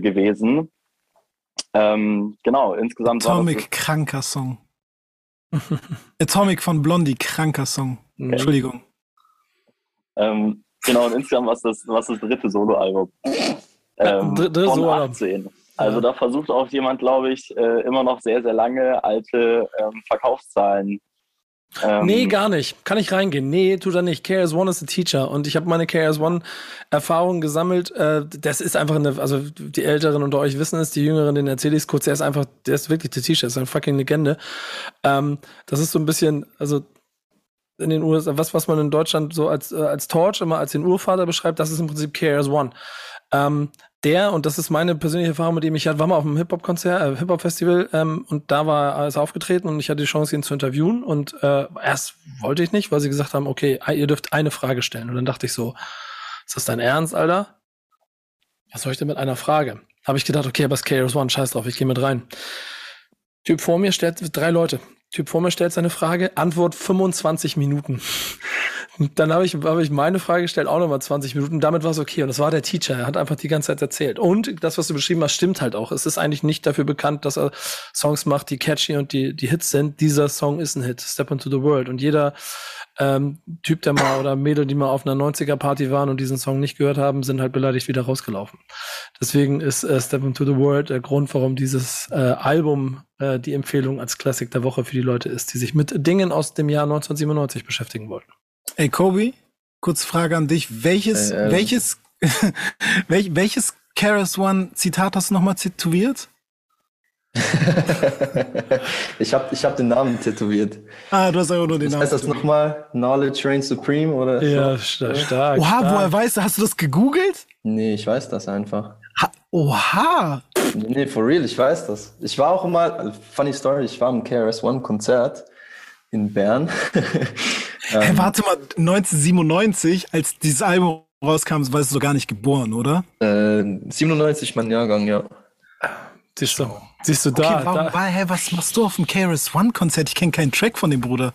gewesen. Ähm, genau, insgesamt war das Atomic, kranker Song. Atomic von Blondie, kranker Song. Entschuldigung. Ähm, genau, und insgesamt war es das, was das dritte Soloalbum. Ähm, dr- dritte Soloalbum. 18. Also Ja. da versucht auch jemand, glaube ich, äh, immer noch sehr, sehr lange alte ähm, Verkaufszahlen. Ähm, Nee, gar nicht. Kann ich reingehen? Nee, tut er nicht. KS One ist a Teacher und ich habe meine KS One Erfahrungen gesammelt. Äh, das ist einfach eine, also die Älteren unter euch wissen es, die Jüngeren, den erzähle ich es kurz. Der ist einfach, der ist wirklich der Teacher, ist eine fucking Legende. Ähm, das ist so ein bisschen, also in den USA, was, was man in Deutschland so als, äh, als Torch immer als den Urvater beschreibt, das ist im Prinzip KS One. Ähm, der, und das ist meine persönliche Erfahrung mit ihm, ich hatte- war mal auf einem Hip-Hop-Konzert, äh, Hip-Hop-Festival ähm, und da war ist aufgetreten und ich hatte die Chance, ihn zu interviewen und äh, erst wollte ich nicht, weil sie gesagt haben, okay, ihr dürft eine Frage stellen. Und dann dachte ich so, ist das dein Ernst, Alter? Was soll ich denn mit einer Frage? Habe ich gedacht, okay, aber es KRS One, scheiß drauf, ich gehe mit rein. Typ vor mir stellt, drei Leute. Typ vor mir stellt seine Frage, Antwort 25 Minuten. Dann habe ich, habe ich meine Frage gestellt, auch nochmal 20 Minuten. Damit war es okay. Und das war der Teacher. Er hat einfach die ganze Zeit erzählt. Und das, was du beschrieben hast, stimmt halt auch. Es ist eigentlich nicht dafür bekannt, dass er Songs macht, die catchy und die, die Hits sind. Dieser Song ist ein Hit. Step into the World. Und jeder ähm, Typ, der mal oder Mädel, die mal auf einer 90er-Party waren und diesen Song nicht gehört haben, sind halt beleidigt wieder rausgelaufen. Deswegen ist äh, Step into the World der Grund, warum dieses äh, Album äh, die Empfehlung als Klassik der Woche für die Leute ist, die sich mit Dingen aus dem Jahr 1997 beschäftigen wollten. Ey, Kobe, kurze Frage an dich. Welches, Äh, ähm. welches, welch, welches Keras One Zitat hast du nochmal tätowiert? ich habe ich hab den Namen tätowiert. Ah, du hast einfach nur den Namen. heißt das nochmal? Knowledge Reigns Supreme oder Ja, so? sta- stark. Oha, stark. woher weißt du? Hast du das gegoogelt? Nee, ich weiß das einfach. Ha Oha! Nee, for real, ich weiß das. Ich war auch mal, also funny story, ich war im KRS-One-Konzert in Bern. Hey, warte mal, 1997, als dieses Album rauskam, warst du so gar nicht geboren, oder? äh, 97 mein Jahrgang, ja. Siehst du, siehst du Okay, da, warum, da. wa- hä, was machst du auf dem KRS One Konzert? Ich kenne keinen Track von dem Bruder.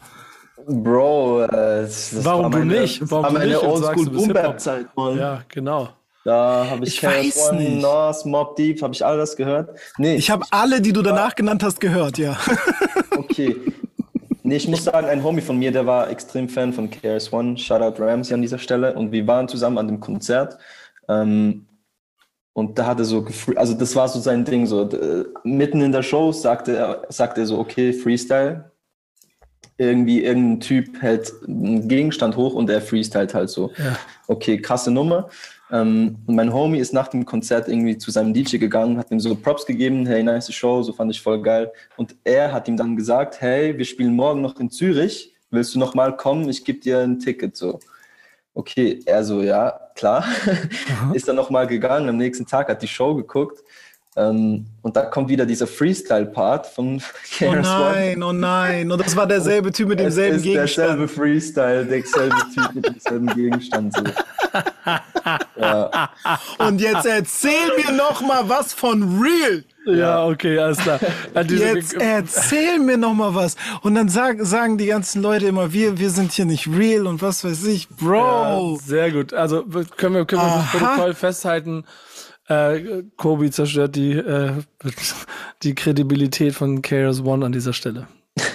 Bro, äh, das Warum war du meine, nicht? Das Warum war du nicht Oldschool du Hip-Hop? Boom-Bap-Zeit, Mann. Ja, genau. Da habe ich, Ich weiß KRS-One, nicht. Nas, Mob Deep, habe ich all das gehört? Nee, Ich habe alle, die du danach genannt hast, gehört, ja. Okay. Nee, ich muss sagen, ein Homie von mir, der war extrem Fan von KRS-One. Shoutout Ramsey an dieser Stelle. Und wir waren zusammen an dem Konzert. Ähm, und da hat er so, also das war so sein Ding. So, mitten in der Show sagte er, sagte er so, okay, Freestyle. Irgendwie irgendein Typ hält einen Gegenstand hoch und er freestylt halt so. Ja. Okay, krasse Nummer. Ähm, und mein Homie ist nach dem Konzert irgendwie zu seinem DJ gegangen, hat ihm so Props gegeben, hey, nice Show, so fand ich voll geil. Und er hat ihm dann gesagt, hey, wir spielen morgen noch in Zürich, willst du noch mal kommen? Ich gebe dir ein Ticket, so. Okay, er so, ja, klar. ist dann noch mal gegangen, am nächsten Tag hat die Show geguckt. Ähm, und da kommt wieder dieser Freestyle-Part von Oh KRS-One. nein, oh nein. Und das war derselbe Typ mit Es demselben ist derselbe Gegenstand. Freestyle, derselbe Typ mit demselben Gegenstand. So. Ja. Und jetzt erzähl mir noch mal was von Real. Ja, okay, alles klar. Jetzt erzähl mir noch mal was. Und dann sag, sagen die ganzen Leute immer, wir, wir sind hier nicht real und was weiß ich. Bro. Ja, sehr gut. Also können wir, können wir das Aha. Protokoll festhalten. Äh, Kobi zerstört die, äh, die Kredibilität von KRS One an dieser Stelle.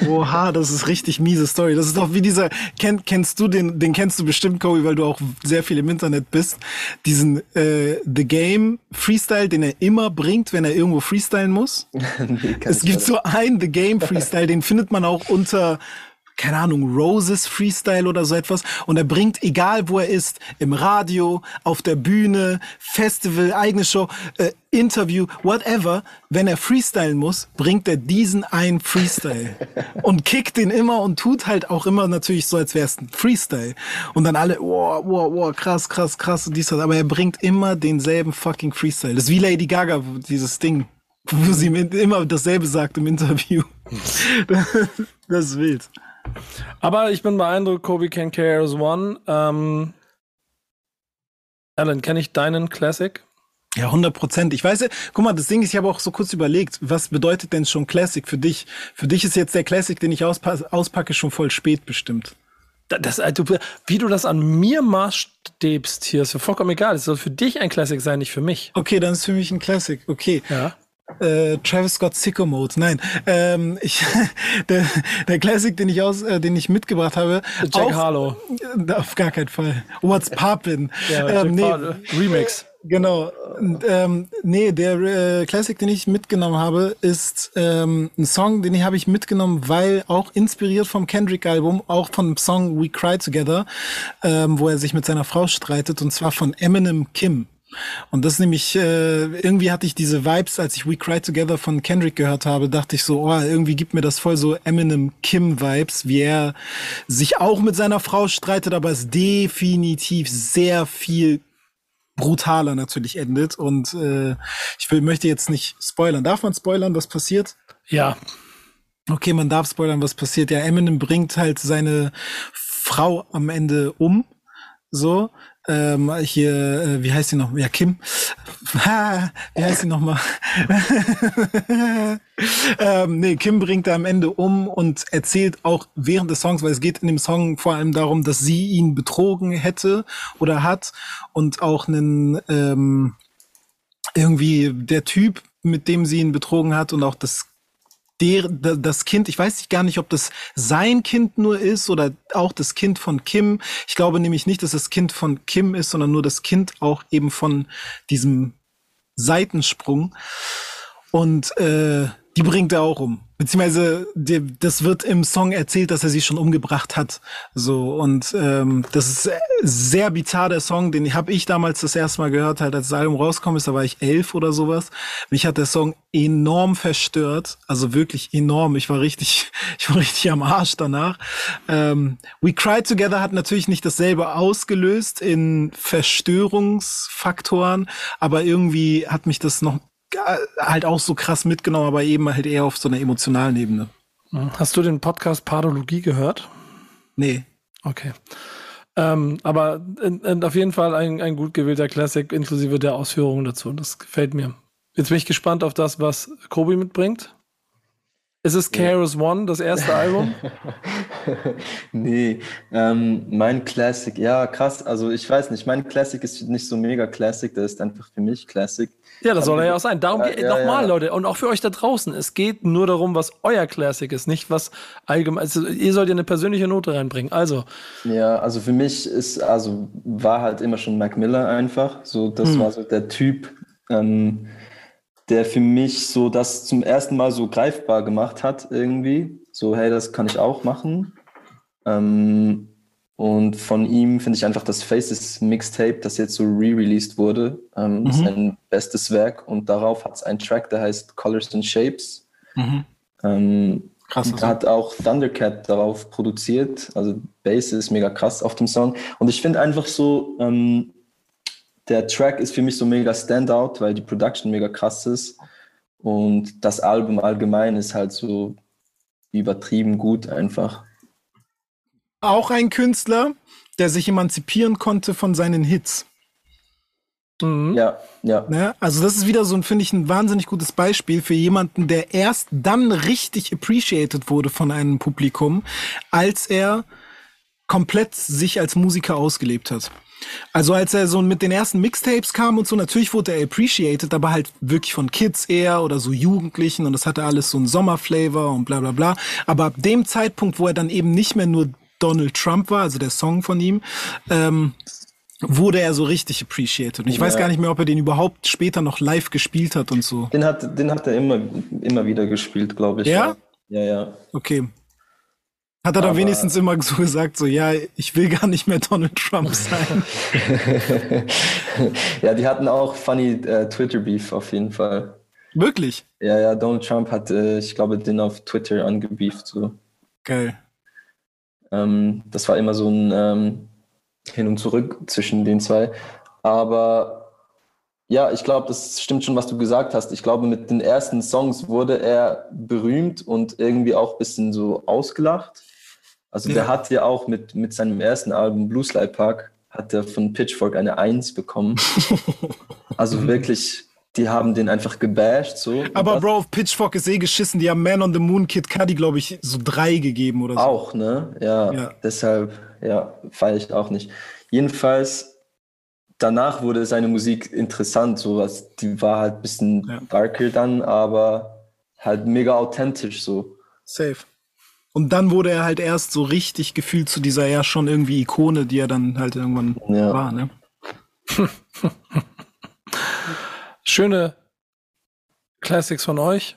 Oha, das ist richtig miese Story. Das ist doch wie dieser, kenn, kennst du den, den kennst du bestimmt, Kobe, weil du auch sehr viel im Internet bist. Diesen äh, The Game Freestyle, den er immer bringt, wenn er irgendwo freestylen muss. Nee, Es gibt so einen The Game Freestyle, den findet man auch unter, keine Ahnung, Roses Freestyle oder so etwas. Und er bringt, egal wo er ist, im Radio, auf der Bühne, Festival, eigene Show, äh, Interview, whatever, wenn er freestylen muss, bringt er diesen einen Freestyle und kickt den immer und tut halt auch immer natürlich so, als wäre es ein Freestyle. Und dann alle, wow, wow, wow, krass, krass, krass und dies, das. Aber er bringt immer denselben fucking Freestyle. Das ist wie Lady Gaga, dieses Ding wo sie immer dasselbe sagt im Interview. das ist wild. Aber ich bin beeindruckt, Kobe can KRS One. Ähm, Alan, kenne ich deinen Classic? Ja, 100 Prozent. Ich weiß, ja- guck mal, das Ding ist, ich habe auch so kurz überlegt, was bedeutet denn schon Classic für dich? Für dich ist jetzt der Classic, den ich auspa auspacke, schon voll spät bestimmt. Da- Das, du, wie du das an mir maßstäbst hier, ist ja vollkommen egal. Es soll für dich ein Classic sein, nicht für mich. Okay, dann ist für mich ein Classic. Okay. Ja. Äh, Travis Scott Sicko Mode. Nein, ähm, ich, der, der Classic, den ich aus, äh, den ich mitgebracht habe. Jack auch- Harlow. Äh, Auf gar keinen Fall. What's poppin'? Ja, ähm, nee. Remix. Genau. Und, ähm, nee, der äh, Classic, den ich mitgenommen habe, ist ähm, ein Song, den habe ich mitgenommen, weil auch inspiriert vom Kendrick-Album, auch von dem Song We Cry Together, ähm, wo er sich mit seiner Frau streitet, und zwar von Eminem Kim. Und das nämlich, äh, irgendwie hatte ich diese Vibes, als ich We Cry Together von Kendrick gehört habe, dachte ich so, oh, irgendwie gibt mir das voll so Eminem Kim Vibes, wie er sich auch mit seiner Frau streitet, aber es definitiv sehr viel brutaler natürlich endet. Und äh, ich will, möchte jetzt nicht spoilern. Darf man spoilern, was passiert? Ja. Okay, man darf spoilern, was passiert. Ja, Eminem bringt halt seine Frau am Ende um. So. Ähm, hier, äh, wie heißt sie noch? Ja, Kim. Ha, wie heißt sie noch mal? ähm, nee, Kim bringt er am Ende um und erzählt auch während des Songs, weil es geht in dem Song vor allem darum, dass sie ihn betrogen hätte oder hat und auch einen ähm, irgendwie der Typ, mit dem sie ihn betrogen hat und auch das der, da- das Kind, ich weiß nicht gar nicht, ob das sein Kind nur ist oder auch das Kind von Kim. Ich glaube nämlich nicht, dass das Kind von Kim ist, sondern nur das Kind auch eben von diesem Seitensprung. Und äh, die bringt er auch um. Beziehungsweise die, das wird im Song erzählt, dass er sie schon umgebracht hat. So und ähm, das ist sehr bizarr der Song, den habe ich damals das erste Mal gehört, halt als das Album rauskommt ist, da war ich elf oder sowas. Mich hat der Song enorm verstört, also wirklich enorm. Ich war richtig, ich war richtig am Arsch danach. Ähm, We Cry Together hat natürlich nicht dasselbe ausgelöst in Verstörungsfaktoren, aber irgendwie hat mich das noch halt auch so krass mitgenommen, aber eben halt eher auf so einer emotionalen Ebene. Hast du den Podcast Pathologie gehört? Nee. Okay. Ähm, aber in, in, auf jeden Fall ein, ein gut gewählter Classic inklusive der Ausführungen dazu. Das gefällt mir. Jetzt bin ich gespannt auf das, was Kobi mitbringt. Ist es KRS One, das erste Album? nee, ähm, mein Classic, ja, krass. Also ich weiß nicht, mein Classic ist nicht so mega Classic, der ist einfach für mich Classic. Ja, das soll er ja auch sein. Darum Ja, geht ja, nochmal, ja. Leute. Und auch für euch da draußen. Es geht nur darum, was euer Classic ist, nicht was allgemein. Also, ihr sollt ja eine persönliche Note reinbringen. Also, Ja, also für mich ist, also war halt immer schon Mac Miller einfach. So, das war so der Typ, ähm, der für mich so das zum ersten Mal so greifbar gemacht hat, irgendwie. So, hey, das kann ich auch machen. Ähm, und von ihm finde ich einfach das Faces Mixtape, das jetzt so re-released wurde, ähm, sein bestes Werk. Und darauf hat es einen Track, der heißt Colors and Shapes. Ähm, Krass. da hat auch Thundercat darauf produziert. Also Bass ist mega krass auf dem Song. Und ich finde einfach so, ähm, der Track ist für mich so mega Standout, weil die Production mega krass ist. Und das Album allgemein ist halt so übertrieben gut einfach. Auch ein Künstler, der sich emanzipieren konnte von seinen Hits. Mhm. Ja, ja. Ne? Also das ist wieder so ein, finde ich, ein wahnsinnig gutes Beispiel für jemanden, der erst dann richtig appreciated wurde von einem Publikum, als er komplett sich als Musiker ausgelebt hat. Also als er so mit den ersten Mixtapes kam und so, natürlich wurde er appreciated, aber halt wirklich von Kids eher oder so Jugendlichen und das hatte alles so einen Sommerflavor und bla bla bla. Aber ab dem Zeitpunkt, wo er dann eben nicht mehr nur Donald Trump war, also der Song von ihm, ähm, wurde er so richtig appreciated. Und ich weiß Ja. gar nicht mehr, ob er den überhaupt später noch live gespielt hat und so. Den hat, den hat er immer, immer wieder gespielt, glaube ich. Ja? Ja, ja. Okay. Hat er dann wenigstens immer so gesagt, so, ja, ich will gar nicht mehr Donald Trump sein. ja, die hatten auch funny äh, Twitter-Beef auf jeden Fall. Wirklich? Ja, ja, Donald Trump hat, äh, ich glaube, den auf Twitter angebeeft. So. Geil. Ähm, das war immer so ein ähm, Hin und Zurück zwischen den zwei. Aber ja, ich glaube, das stimmt schon, was du gesagt hast. Ich glaube, mit den ersten Songs wurde er berühmt und irgendwie auch ein bisschen so ausgelacht. Also der Ja. hat ja auch mit, mit seinem ersten Album Blue Slide Park hat er von Pitchfork eine Eins bekommen. also wirklich, die haben den einfach gebasht. So. Aber Bro, auf Pitchfork ist eh geschissen. Die haben Man on the Moon Kid Cudi, glaube ich, so drei gegeben oder so. Auch, ne? Ja, Ja. deshalb, ja, feiere ich auch nicht. Jedenfalls, danach wurde seine Musik interessant, sowas. Die war halt ein bisschen Ja. darker dann, aber halt mega authentisch so. Safe. Und dann wurde er halt erst so richtig gefühlt zu dieser ja schon irgendwie Ikone, die er dann halt irgendwann Ja. war, ne? Schöne Classics von euch.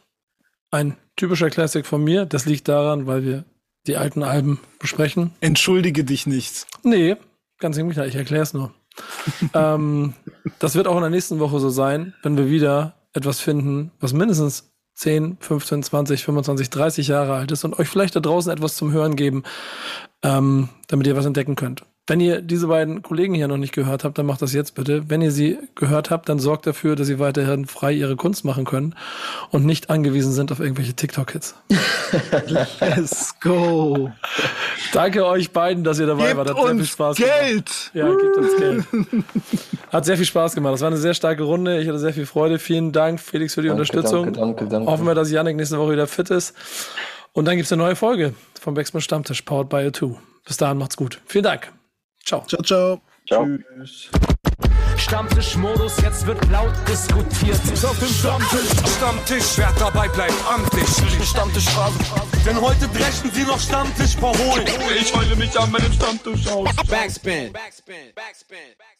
Ein typischer Classic von mir. Das liegt daran, weil wir die alten Alben besprechen. Entschuldige dich nicht. Nee, ganz im Gegenteil, ich erkläre es nur. ähm, das wird auch in der nächsten Woche so sein, wenn wir wieder etwas finden, was mindestens 10, 15, 20, 25, 30 Jahre alt ist und euch vielleicht da draußen etwas zum Hören geben, ähm, damit ihr was entdecken könnt. Wenn ihr diese beiden Kollegen hier noch nicht gehört habt, dann macht das jetzt bitte. Wenn ihr sie gehört habt, dann sorgt dafür, dass sie weiterhin frei ihre Kunst machen können und nicht angewiesen sind auf irgendwelche TikTok-Hits. Let's go. Danke euch beiden, dass ihr dabei wart. Gebt Hat sehr viel uns Spaß gemacht. Geld. Ja, gibt uns Geld. Hat sehr viel Spaß gemacht. Das war eine sehr starke Runde. Ich hatte sehr viel Freude. Vielen Dank, Felix, für die Danke, Unterstützung. danke, danke, danke. Hoffen wir, dass Yannick nächste Woche wieder fit ist. Und dann gibt's eine neue Folge vom Backspin Stammtisch, powered by A2. Bis dahin macht's gut. Vielen Dank. Ciao. Ciao, ciao. Ciao. Stammtischmodus, jetzt wird laut diskutiert. Auf dem Stammtisch, Stammtisch, wer dabei bleibt, amtlich. Stammtisch Phase. Denn heute brechen sie noch Stammtisch verholen. Ich heule mich an meinem Stammtisch aus. Backspin. Backspin. Backspin. Backspin.